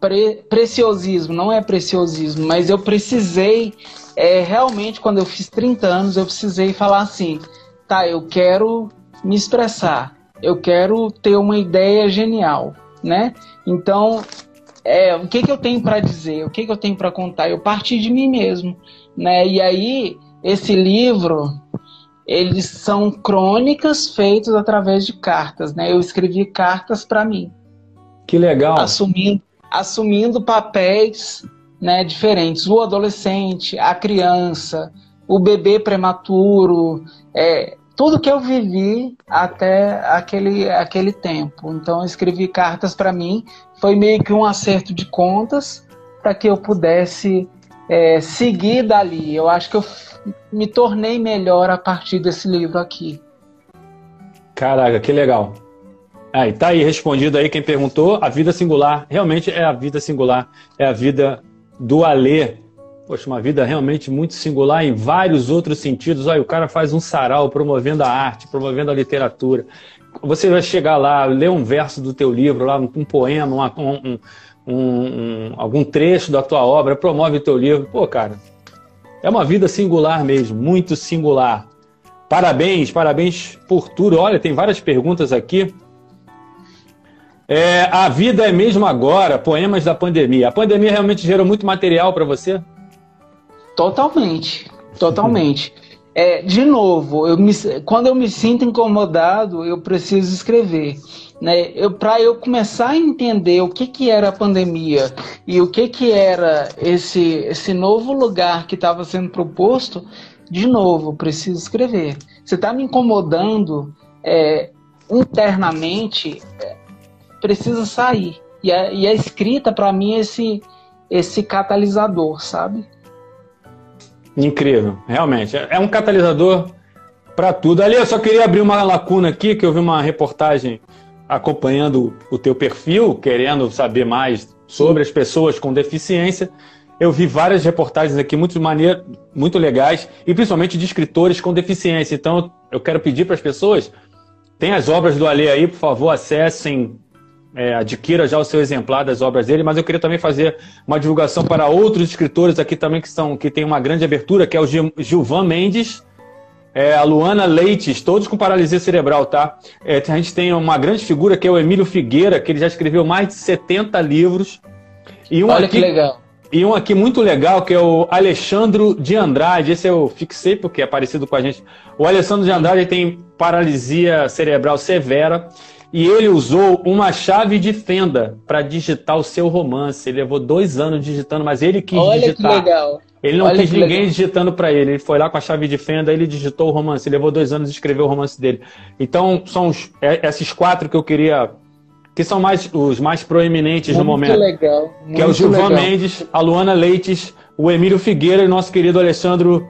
pre, preciosismo, não é preciosismo, mas eu precisei, é, realmente, quando eu fiz 30 anos, eu precisei falar assim: tá, eu quero me expressar, eu quero ter uma ideia genial, né? Então, é, o que, que eu tenho para dizer, o que, que eu tenho para contar? Eu parti de mim mesmo, né? E aí, esse livro, eles são crônicas feitas através de cartas, né? Eu escrevi cartas para mim. Que legal. Assumindo, assumindo papéis né, diferentes. O adolescente, a criança, o bebê prematuro, é, tudo que eu vivi até aquele, aquele tempo. Então, eu escrevi cartas para mim. Foi meio que um acerto de contas para que eu pudesse é, seguir dali. Eu acho que eu me tornei melhor a partir desse livro aqui. Caraca, que legal. Aí, tá aí respondido aí quem perguntou. A vida singular realmente é a vida singular, é a vida do Alê. Poxa, uma vida realmente muito singular em vários outros sentidos. Olha, o cara faz um sarau promovendo a arte, promovendo a literatura. Você vai chegar lá, ler um verso do teu livro, lá, um poema, um, um, um, algum trecho da tua obra, promove o teu livro. Pô, cara, é uma vida singular mesmo, muito singular. Parabéns, parabéns por tudo. Olha, tem várias perguntas aqui. É, a vida é mesmo agora, poemas da pandemia. A pandemia realmente gerou muito material para você? Totalmente, totalmente. É, de novo, eu me, quando eu me sinto incomodado, eu preciso escrever. Né? Eu, Para eu começar a entender o que, que era a pandemia e o que, que era esse, esse novo lugar que estava sendo proposto, de novo, preciso escrever. Você está me incomodando é, internamente, é, precisa sair. E a, e a escrita, para mim, é esse, esse catalisador, sabe? Incrível, realmente. É, é um catalisador para tudo. Ali eu só queria abrir uma lacuna aqui, que eu vi uma reportagem acompanhando o teu perfil, querendo saber mais sobre as pessoas com deficiência. Eu vi várias reportagens aqui muito maneiras, muito legais, e principalmente de escritores com deficiência. Então, eu quero pedir para as pessoas, tem as obras do Alê aí, por favor, acessem, é, adquira já o seu exemplar das obras dele, mas eu queria também fazer uma divulgação para outros escritores aqui também que, são, que tem uma grande abertura, que é o Gilvan Mendes, é, a Luana Leites, todos com paralisia cerebral, tá? É, a gente tem uma grande figura que é o Emílio Figueira, que ele já escreveu mais de 70 livros. E um Olha aqui, que legal. E um aqui muito legal, que é o Alexandro de Andrade. Esse eu fixei porque é parecido com a gente. O Alessandro de Andrade tem paralisia cerebral severa e ele usou uma chave de fenda para digitar o seu romance. Ele levou dois anos digitando, mas ele quis Olha digitar. Olha que legal. Ele não Olha quis ninguém legal. digitando para ele. Ele foi lá com a chave de fenda, ele digitou o romance. Ele levou dois anos de escrever o romance dele. Então, são os, é, esses quatro que eu queria que são mais, os mais proeminentes muito no momento. Legal, que é o Gilvan Mendes, a Luana Leites, o Emílio Figueira e nosso querido Alessandro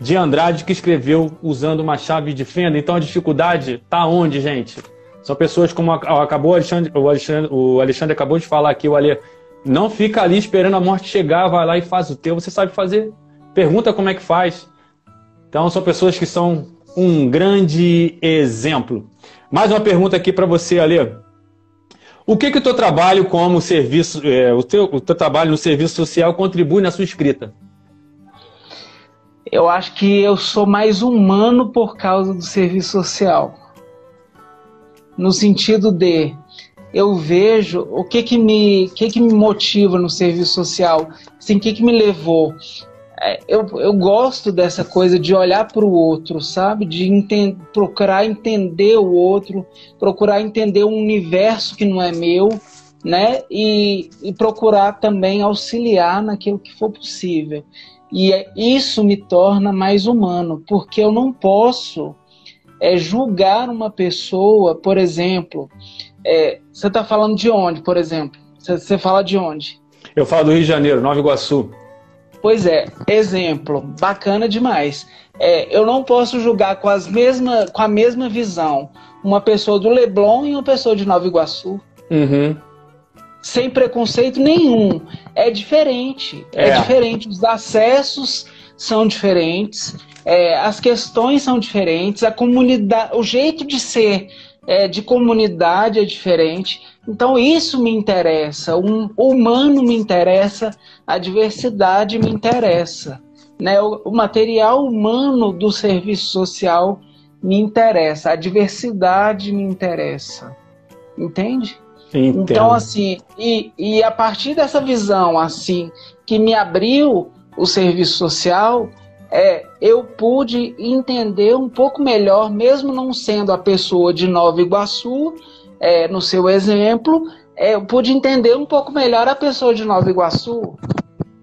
de Andrade, que escreveu usando uma chave de fenda. Então a dificuldade está onde, gente? São pessoas como acabou o Alexandre, o Alexandre, o Alexandre acabou de falar aqui, o Ale, não fica ali esperando a morte chegar, vai lá e faz o teu, você sabe fazer. Pergunta como é que faz. Então são pessoas que são um grande exemplo. Mais uma pergunta aqui para você, Ale. O que que o teu trabalho como serviço, é, o, teu, o teu trabalho no serviço social contribui na sua escrita? Eu acho que eu sou mais humano por causa do serviço social. No sentido de eu vejo o que que me, que que me motiva no serviço social, assim, o que que me levou. É, eu, eu gosto dessa coisa de olhar para o outro, sabe? De procurar entender o outro, procurar entender um universo que não é meu, né? E, e procurar também auxiliar naquilo que for possível. E é, isso me torna mais humano, porque eu não posso é, julgar uma pessoa, por exemplo. É, você está falando de onde, por exemplo? Você fala de onde? Eu falo do Rio de Janeiro, Nova Iguaçu. Pois é, exemplo, bacana demais. É, eu não posso julgar com, as mesma, com a mesma visão uma pessoa do Leblon e uma pessoa de Nova Iguaçu. Uhum. Sem preconceito nenhum. É diferente. É, é diferente. Os acessos são diferentes, é, as questões são diferentes, a comunidade, o jeito de ser é, de comunidade é diferente. Então isso me interessa, um, o humano me interessa, a diversidade me interessa. Né? O, o material humano do serviço social me interessa, a diversidade me interessa. Entende? Entendo. Então, assim, e, e a partir dessa visão, assim, que me abriu o serviço social, é, eu pude entender um pouco melhor, mesmo não sendo a pessoa de Nova Iguaçu, é, no seu exemplo, é, eu pude entender um pouco melhor a pessoa de Nova Iguaçu,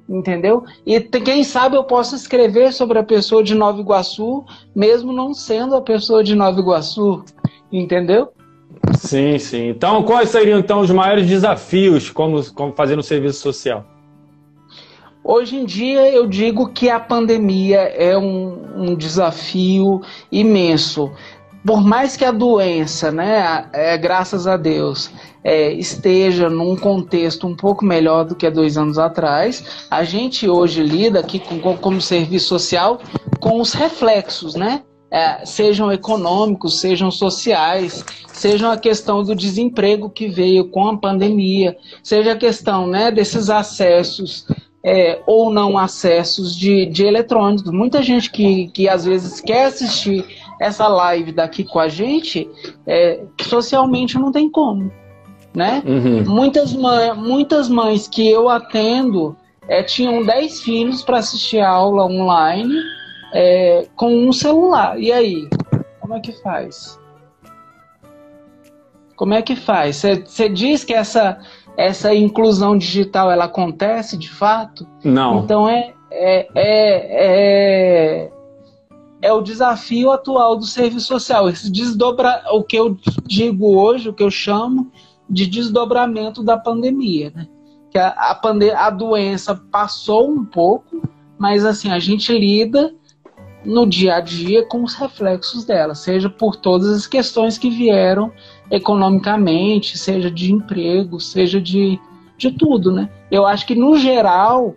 entendeu? E quem sabe eu posso escrever sobre a pessoa de Nova Iguaçu, mesmo não sendo a pessoa de Nova Iguaçu, entendeu? Sim, sim. Então, quais seriam então os maiores desafios como, como fazendo serviço social? Hoje em dia eu digo que a pandemia é um, um desafio imenso. Por mais que a doença, né, é, graças a Deus, é, esteja num contexto um pouco melhor do que há dois anos atrás, a gente hoje lida aqui com, como serviço social com os reflexos, né? É, sejam econômicos, sejam sociais, sejam a questão do desemprego que veio com a pandemia, seja a questão né, desses acessos é, ou não acessos de, de eletrônicos. Muita gente que, que às vezes quer assistir essa live daqui com a gente, é, socialmente não tem como. né? Uhum. Muitas, mãe, muitas mães que eu atendo é, tinham 10 filhos para assistir aula online é, com um celular. E aí? Como é que faz? Como é que faz? Você diz que essa, essa inclusão digital ela acontece de fato? Não. Então é, é, é, é, é o desafio atual do serviço social. Esse desdobra, o que eu digo hoje, o que eu chamo de desdobramento da pandemia, né? Que a, a, pande a doença passou um pouco, mas assim, a gente lida no dia a dia com os reflexos dela, seja por todas as questões que vieram economicamente, seja de emprego, seja de, de tudo, né? Eu acho que no geral,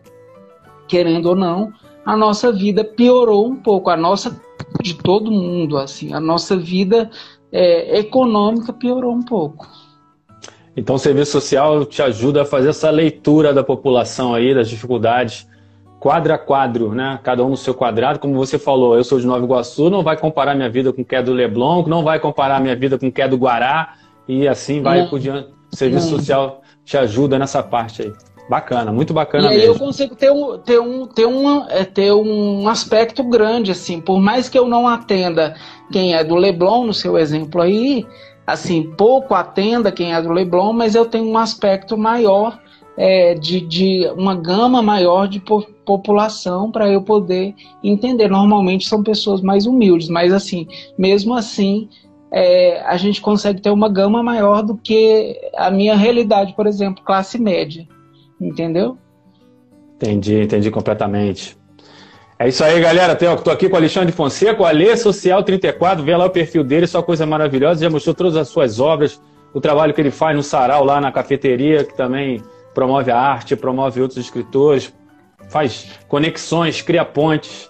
querendo ou não, a nossa vida piorou um pouco, a nossa de todo mundo, assim, a nossa vida é, econômica piorou um pouco. Então o serviço social te ajuda a fazer essa leitura da população aí, das dificuldades, quadro a quadro, né? Cada um no seu quadrado, como você falou, eu sou de Nova Iguaçu, não vai comparar minha vida com o que é do Leblon, não vai comparar minha vida com o que é do Guará, e assim vai não. por diante. O serviço não. social te ajuda nessa parte aí. Bacana, muito bacana e aí mesmo. eu consigo ter um, ter, um, ter, é, ter um aspecto grande, assim, por mais que eu não atenda quem é do Leblon, no seu exemplo aí, assim, pouco atenda quem é do Leblon, mas eu tenho um aspecto maior é, de, de uma gama maior de po população para eu poder entender. Normalmente são pessoas mais humildes, mas assim, mesmo assim, é, a gente consegue ter uma gama maior do que a minha realidade, por exemplo, classe média. Entendeu? Entendi, entendi completamente. É isso aí, galera. Estou aqui com o Alexandre Fonseca, o Alê Social 34. Vê lá o perfil dele, só coisa maravilhosa. Já mostrou todas as suas obras, o trabalho que ele faz no sarau lá na cafeteria, que também promove a arte, promove outros escritores, faz conexões, cria pontes.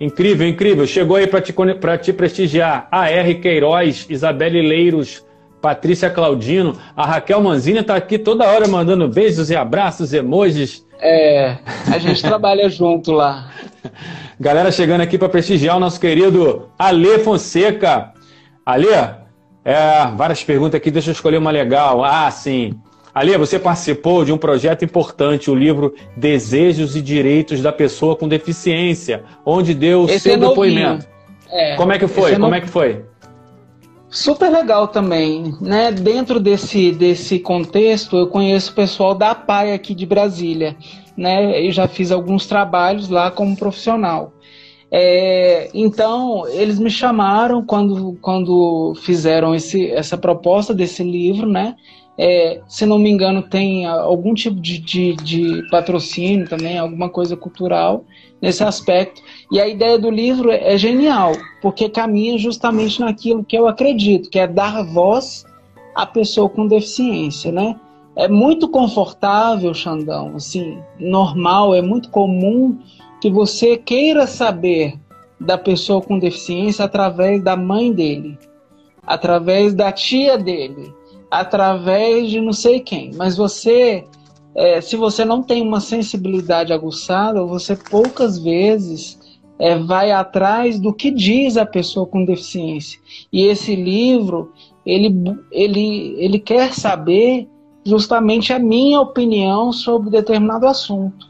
Incrível, incrível. Chegou aí para te, te prestigiar. A R. Queiroz, Isabelle Leiros, Patrícia Claudino, a Raquel Manzini está aqui toda hora mandando beijos e abraços, emojis. É, a gente trabalha junto lá. Galera chegando aqui para prestigiar o nosso querido Alê Fonseca. Alê, é, várias perguntas aqui, deixa eu escolher uma legal. Ah, sim. Alê, você participou de um projeto importante, o livro Desejos e Direitos da Pessoa com Deficiência, onde deu o seu é depoimento. É, Como é que foi? É Como é que foi? Super legal também, né? Dentro desse, desse contexto, eu conheço o pessoal da PAI aqui de Brasília, né? Eu já fiz alguns trabalhos lá como profissional. É, então, eles me chamaram quando, quando fizeram esse, essa proposta desse livro, né? É, se não me engano, tem algum tipo de, de, de, patrocínio também, alguma coisa cultural nesse aspecto. E a ideia do livro é, genial, porque caminha justamente naquilo que eu acredito, que é dar voz à pessoa com deficiência, né? É muito confortável, Xandão, assim, normal, é muito comum que você queira saber da pessoa com deficiência através da mãe dele, através da tia dele, através de não sei quem. Mas você, é, se você não tem uma sensibilidade aguçada, você poucas vezes é, vai atrás do que diz a pessoa com deficiência. E esse livro, ele, ele, ele quer saber justamente a minha opinião sobre determinado assunto,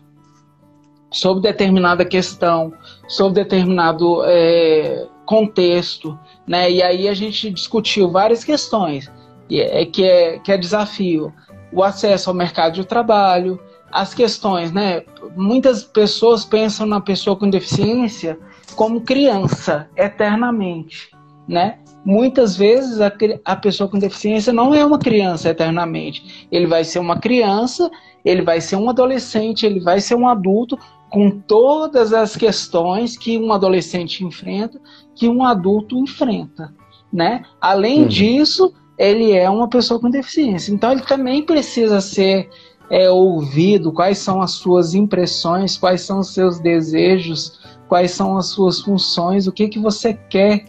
sobre determinada questão, sobre determinado é, contexto. Né? E aí a gente discutiu várias questões é, que, é, que é desafio. O acesso ao mercado de trabalho, as questões, né? Muitas pessoas pensam na pessoa com deficiência como criança, eternamente, né? Muitas vezes a, a pessoa com deficiência não é uma criança eternamente. Ele vai ser uma criança, ele vai ser um adolescente, ele vai ser um adulto com todas as questões que um adolescente enfrenta, que um adulto enfrenta, né? Além uhum. disso, ele é uma pessoa com deficiência. Então ele também precisa ser é, ouvido, quais são as suas impressões, quais são os seus desejos, quais são as suas funções, o que, que você quer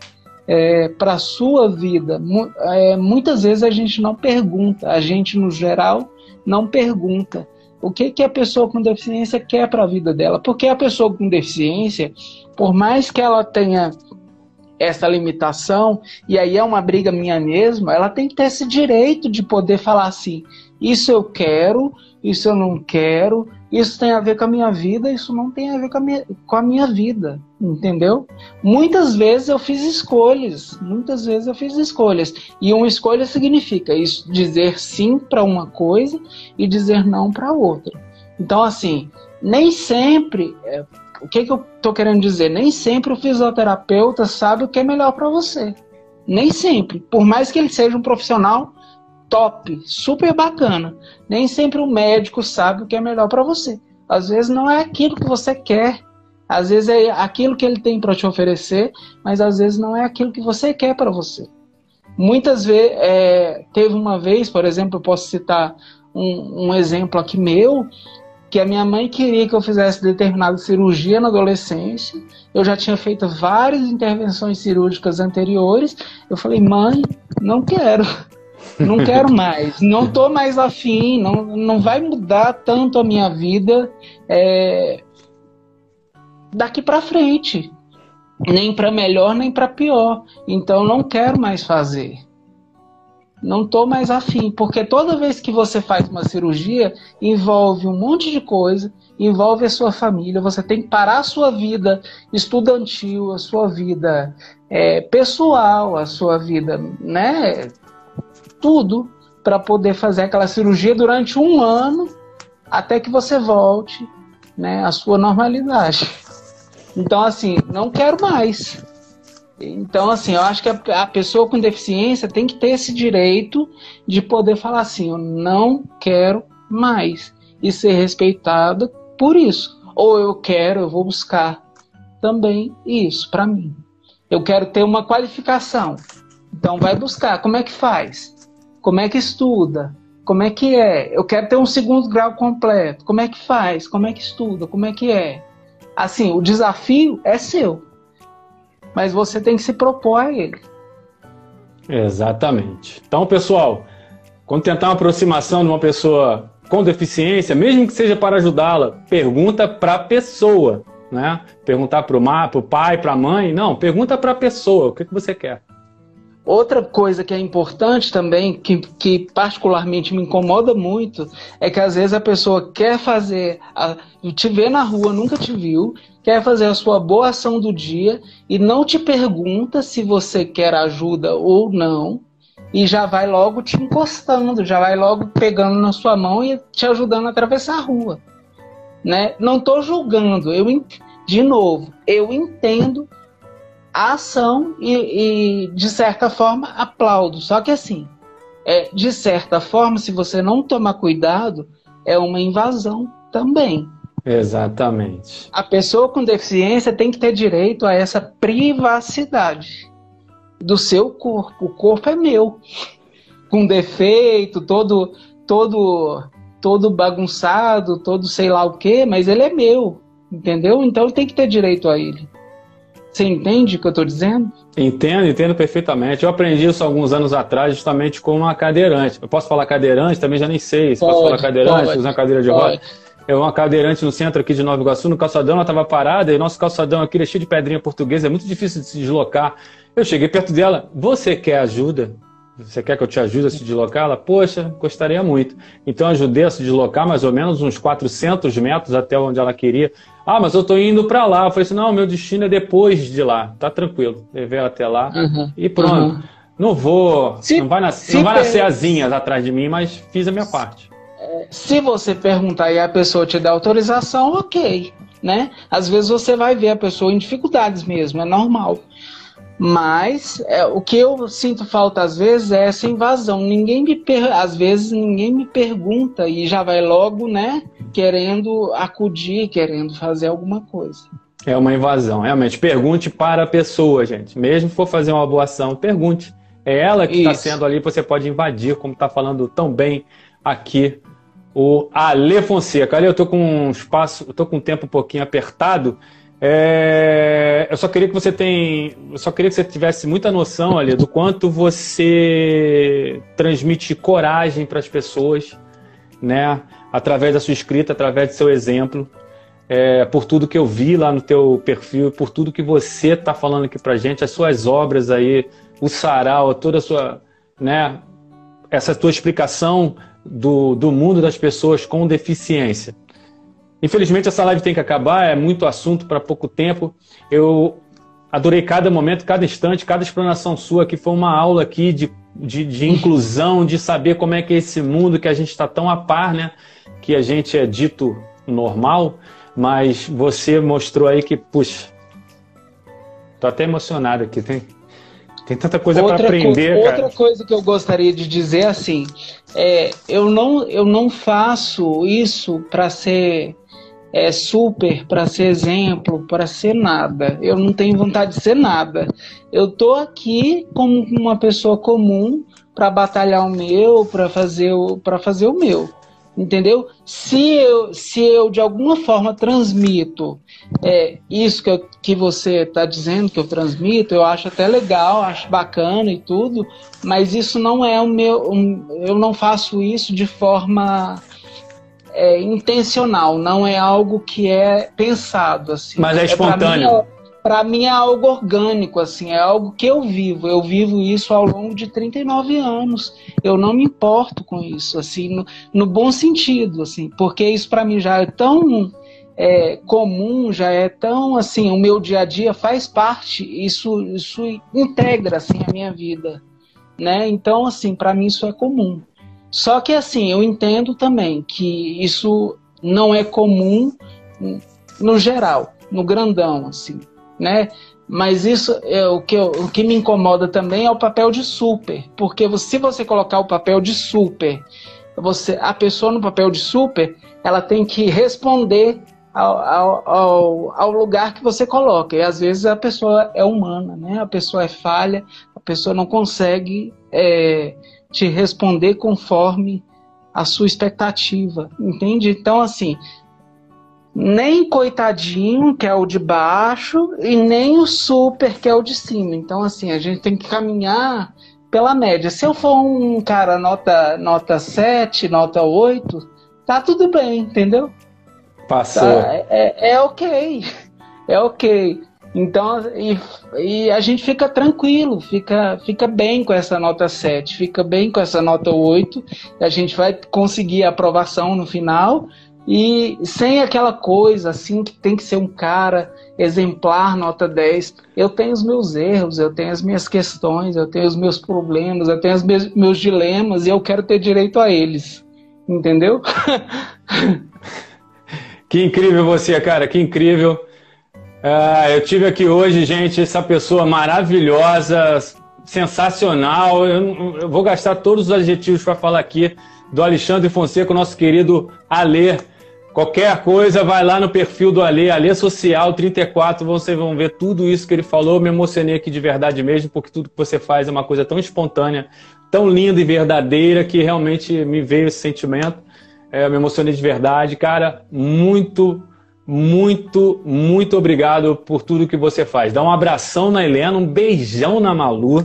é, para a sua vida. É, muitas vezes a gente não pergunta, a gente no geral não pergunta o que, que a pessoa com deficiência quer para a vida dela. Porque a pessoa com deficiência, por mais que ela tenha essa limitação, e aí é uma briga minha mesmo, ela tem que ter esse direito de poder falar assim: isso eu quero, isso eu não quero, isso tem a ver com a minha vida, isso não tem a ver com a minha, com a minha vida, entendeu? Muitas vezes eu fiz escolhas, muitas vezes eu fiz escolhas. E uma escolha significa isso, dizer sim para uma coisa e dizer não para outra. Então, assim, nem sempre, é, o que, que eu estou querendo dizer? Nem sempre o fisioterapeuta sabe o que é melhor para você. Nem sempre. Por mais que ele seja um profissional top, super bacana. Nem sempre o médico sabe o que é melhor para você. Às vezes não é aquilo que você quer. Às vezes é aquilo que ele tem para te oferecer, mas às vezes não é aquilo que você quer para você. Muitas vezes, é, teve uma vez, por exemplo, eu posso citar um, um exemplo aqui meu, que a minha mãe queria que eu fizesse determinada cirurgia na adolescência. Eu já tinha feito várias intervenções cirúrgicas anteriores. Eu falei, mãe, não quero. Não quero mais, não tô mais afim, não, não vai mudar tanto a minha vida é, daqui para frente, nem para melhor nem para pior. Então não quero mais fazer. Não tô mais afim, porque toda vez que você faz uma cirurgia envolve um monte de coisa, envolve a sua família. Você tem que parar a sua vida estudantil, a sua vida é, pessoal, a sua vida, né, tudo para poder fazer aquela cirurgia durante um ano até que você volte né, à sua normalidade. Então, assim, não quero mais. Então, assim, eu acho que a, a pessoa com deficiência tem que ter esse direito de poder falar assim: eu não quero mais. E ser respeitada por isso. Ou eu quero, eu vou buscar também isso para mim. Eu quero ter uma qualificação. Então, vai buscar. Como é que faz? Como é que estuda? Como é que é? Eu quero ter um segundo grau completo. Como é que faz? Como é que estuda? Como é que é? Assim, o desafio é seu. Mas você tem que se propor a ele. Exatamente. Então, pessoal, quando tentar uma aproximação de uma pessoa com deficiência, mesmo que seja para ajudá-la, pergunta para a pessoa, né? Perguntar para o pai, para a mãe, não, pergunta para a pessoa, o que, que você quer. Outra coisa que é importante também, que, que particularmente me incomoda muito, é que às vezes a pessoa quer fazer, a, te vê na rua, nunca te viu, quer fazer a sua boa ação do dia e não te pergunta se você quer ajuda ou não, e já vai logo te encostando, já vai logo pegando na sua mão e te ajudando a atravessar a rua. Né? Não estou julgando, eu de novo, eu entendo a ação e, e, de certa forma, aplaudo. Só que assim, é, de certa forma, se você não tomar cuidado, é uma invasão também. Exatamente. A pessoa com deficiência tem que ter direito a essa privacidade do seu corpo. O corpo é meu. Com defeito, todo todo todo bagunçado, todo sei lá o quê, mas ele é meu, entendeu? Então tem que ter direito a ele. Você entende o que eu estou dizendo? Entendo, entendo perfeitamente. Eu aprendi isso alguns anos atrás, justamente com uma cadeirante. Eu posso falar cadeirante? Também já nem sei se pode, posso falar cadeirante, pode, usar cadeira de roda. É uma cadeirante no centro aqui de Nova Iguaçu, no calçadão, ela estava parada, e nosso calçadão aqui é cheio de pedrinha portuguesa, é muito difícil de se deslocar. Eu cheguei perto dela, você quer ajuda? Você quer que eu te ajude a se deslocar? Ela, poxa, gostaria muito. Então eu ajudei a se deslocar mais ou menos uns 400 metros até onde ela queria. Ah, mas eu tô indo para lá. Eu falei assim: não, meu destino é depois de lá. Tá tranquilo. Levei ela até lá uhum, e pronto. Uhum. Não vou. Se, não vai, nascer, não vai nascer asinhas atrás de mim, mas fiz a minha parte. Se você perguntar e a pessoa te der autorização, ok. Né? Às vezes você vai ver a pessoa em dificuldades mesmo, é normal. Mas é, o que eu sinto falta às vezes é essa invasão. Ninguém me per... às vezes ninguém me pergunta e já vai logo, né, querendo acudir, querendo fazer alguma coisa. É uma invasão, realmente. Pergunte para a pessoa, gente. Mesmo for fazer uma boa ação, pergunte. É ela que está sendo ali, você pode invadir, como está falando tão bem aqui o Ale Fonseca. Ali eu estou com um espaço, eu tô com um tempo um pouquinho apertado. É, eu só queria que você tem, eu só queria que você tivesse muita noção ali do quanto você transmite coragem para as pessoas, né? Através da sua escrita, através do seu exemplo. é, por tudo que eu vi lá no teu perfil, por tudo que você está falando aqui pra gente, as suas obras aí, o sarau, toda a sua, né, essa tua explicação do, do mundo das pessoas com deficiência. Infelizmente essa live tem que acabar, é muito assunto para pouco tempo. Eu adorei cada momento, cada instante, cada explanação sua, que foi uma aula aqui de, de, de inclusão, de saber como é que é esse mundo que a gente está tão a par, né? Que a gente é dito normal mas você mostrou aí que, puxa, tô até emocionado aqui, tem, tem tanta coisa para aprender, co cara. Outra coisa que eu gostaria de dizer assim, é, eu não eu não faço isso para ser é, super, para ser exemplo, para ser nada. Eu não tenho vontade de ser nada. Eu tô aqui como uma pessoa comum para batalhar o meu, para fazer o para fazer o meu entendeu? Se eu, se eu de alguma forma transmito é, isso que, eu, que você está dizendo que eu transmito, eu acho até legal, acho bacana e tudo, mas isso não é o meu. Um, eu não faço isso de forma é, intencional, não é algo que é pensado assim. Mas é espontâneo. É para mim é algo orgânico, assim, é algo que eu vivo. Eu vivo isso ao longo de 39 anos. Eu não me importo com isso, assim, no, no bom sentido, assim, porque isso para mim já é tão é, comum, já é tão assim, o meu dia a dia faz parte, isso, isso integra assim a minha vida, né? Então, assim, para mim isso é comum. Só que assim, eu entendo também que isso não é comum no geral, no grandão, assim né? Mas isso é o que, o que me incomoda também é o papel de super, porque se você colocar o papel de super, você, a pessoa no papel de super, ela tem que responder ao, ao, ao, ao, lugar que você coloca. E às vezes a pessoa é humana, né? A pessoa é falha, a pessoa não consegue é, te responder conforme a sua expectativa, entende? Então, assim, nem coitadinho, que é o de baixo, e nem o super, que é o de cima. Então, assim, a gente tem que caminhar pela média. Se eu for um cara nota, nota 7, nota 8, tá tudo bem, entendeu? Passou. Tá, é, é ok. É ok. Então, e, e, a gente fica tranquilo, fica, fica bem com essa nota 7, fica bem com essa nota 8, a gente vai conseguir a aprovação no final, e sem aquela coisa assim que tem que ser um cara exemplar, nota 10. Eu tenho os meus erros, eu tenho as minhas questões, eu tenho os meus problemas, eu tenho os meus, meus dilemas e eu quero ter direito a eles. Entendeu? que incrível você, cara, que incrível. Uh, eu tive aqui hoje, gente, essa pessoa maravilhosa, sensacional. Eu, eu vou gastar todos os adjetivos para falar aqui do Alexandre Fonseca, nosso querido Alê. Qualquer coisa, vai lá no perfil do Alê, Alê Social 34, vocês vão ver tudo isso que ele falou. Eu me emocionei aqui de verdade mesmo, porque tudo que você faz é uma coisa tão espontânea, tão linda e verdadeira, que realmente me veio esse sentimento. É, eu me emocionei de verdade. Cara, muito, muito, muito obrigado por tudo que você faz. Dá um abração na Helena, um beijão na Malu.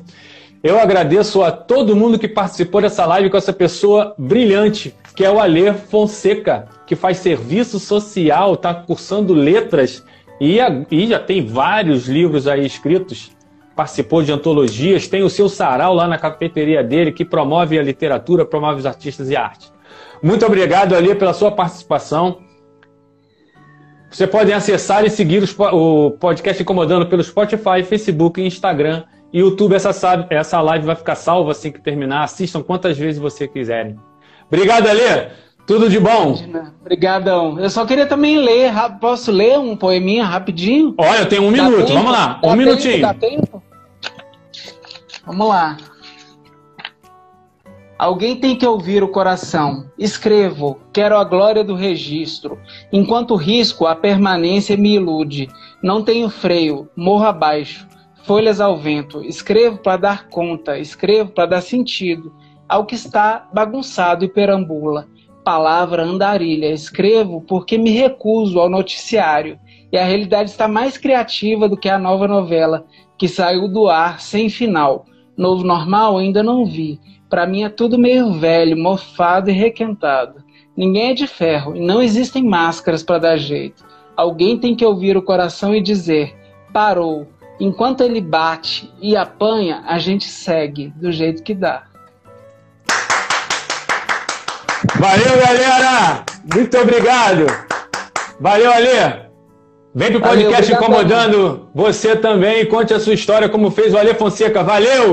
Eu agradeço a todo mundo que participou dessa live com essa pessoa brilhante, que é o Alê Fonseca, que faz serviço social, está cursando letras e, e, já tem vários livros aí escritos. Participou de antologias, tem o seu sarau lá na cafeteria dele, que promove a literatura, promove os artistas e a arte. Muito obrigado, Alê, pela sua participação. Você podem acessar e seguir o podcast Incomodando pelo Spotify, Facebook e Instagram YouTube, essa, essa live vai ficar salva assim que terminar. Assistam quantas vezes você quiserem. Obrigado, Alê. Tudo de bom. Obrigadão. Eu só queria também ler. Posso ler um poeminha rapidinho? Olha, eu tenho um dá minuto. Tempo? Vamos lá. Dá um tempo? minutinho. Dá tempo? Vamos lá. Alguém tem que ouvir o coração. Escrevo, quero a glória do registro. Enquanto risco, a permanência me ilude. Não tenho freio, morro abaixo folhas ao vento. Escrevo para dar conta, escrevo para dar sentido ao que está bagunçado e perambula. Palavra andarilha. Escrevo porque me recuso ao noticiário e a realidade está mais criativa do que a nova novela que saiu do ar sem final. Novo normal ainda não vi. Para mim é tudo meio velho, mofado e requentado. Ninguém é de ferro e não existem máscaras para dar jeito. Alguém tem que ouvir o coração e dizer: parou. Enquanto ele bate e apanha, a gente segue do jeito que dá. Valeu, galera! Muito obrigado! Valeu, Alê! Vem pro podcast Valeu, incomodando você também. Conte a sua história, como fez o Alê Fonseca. Valeu!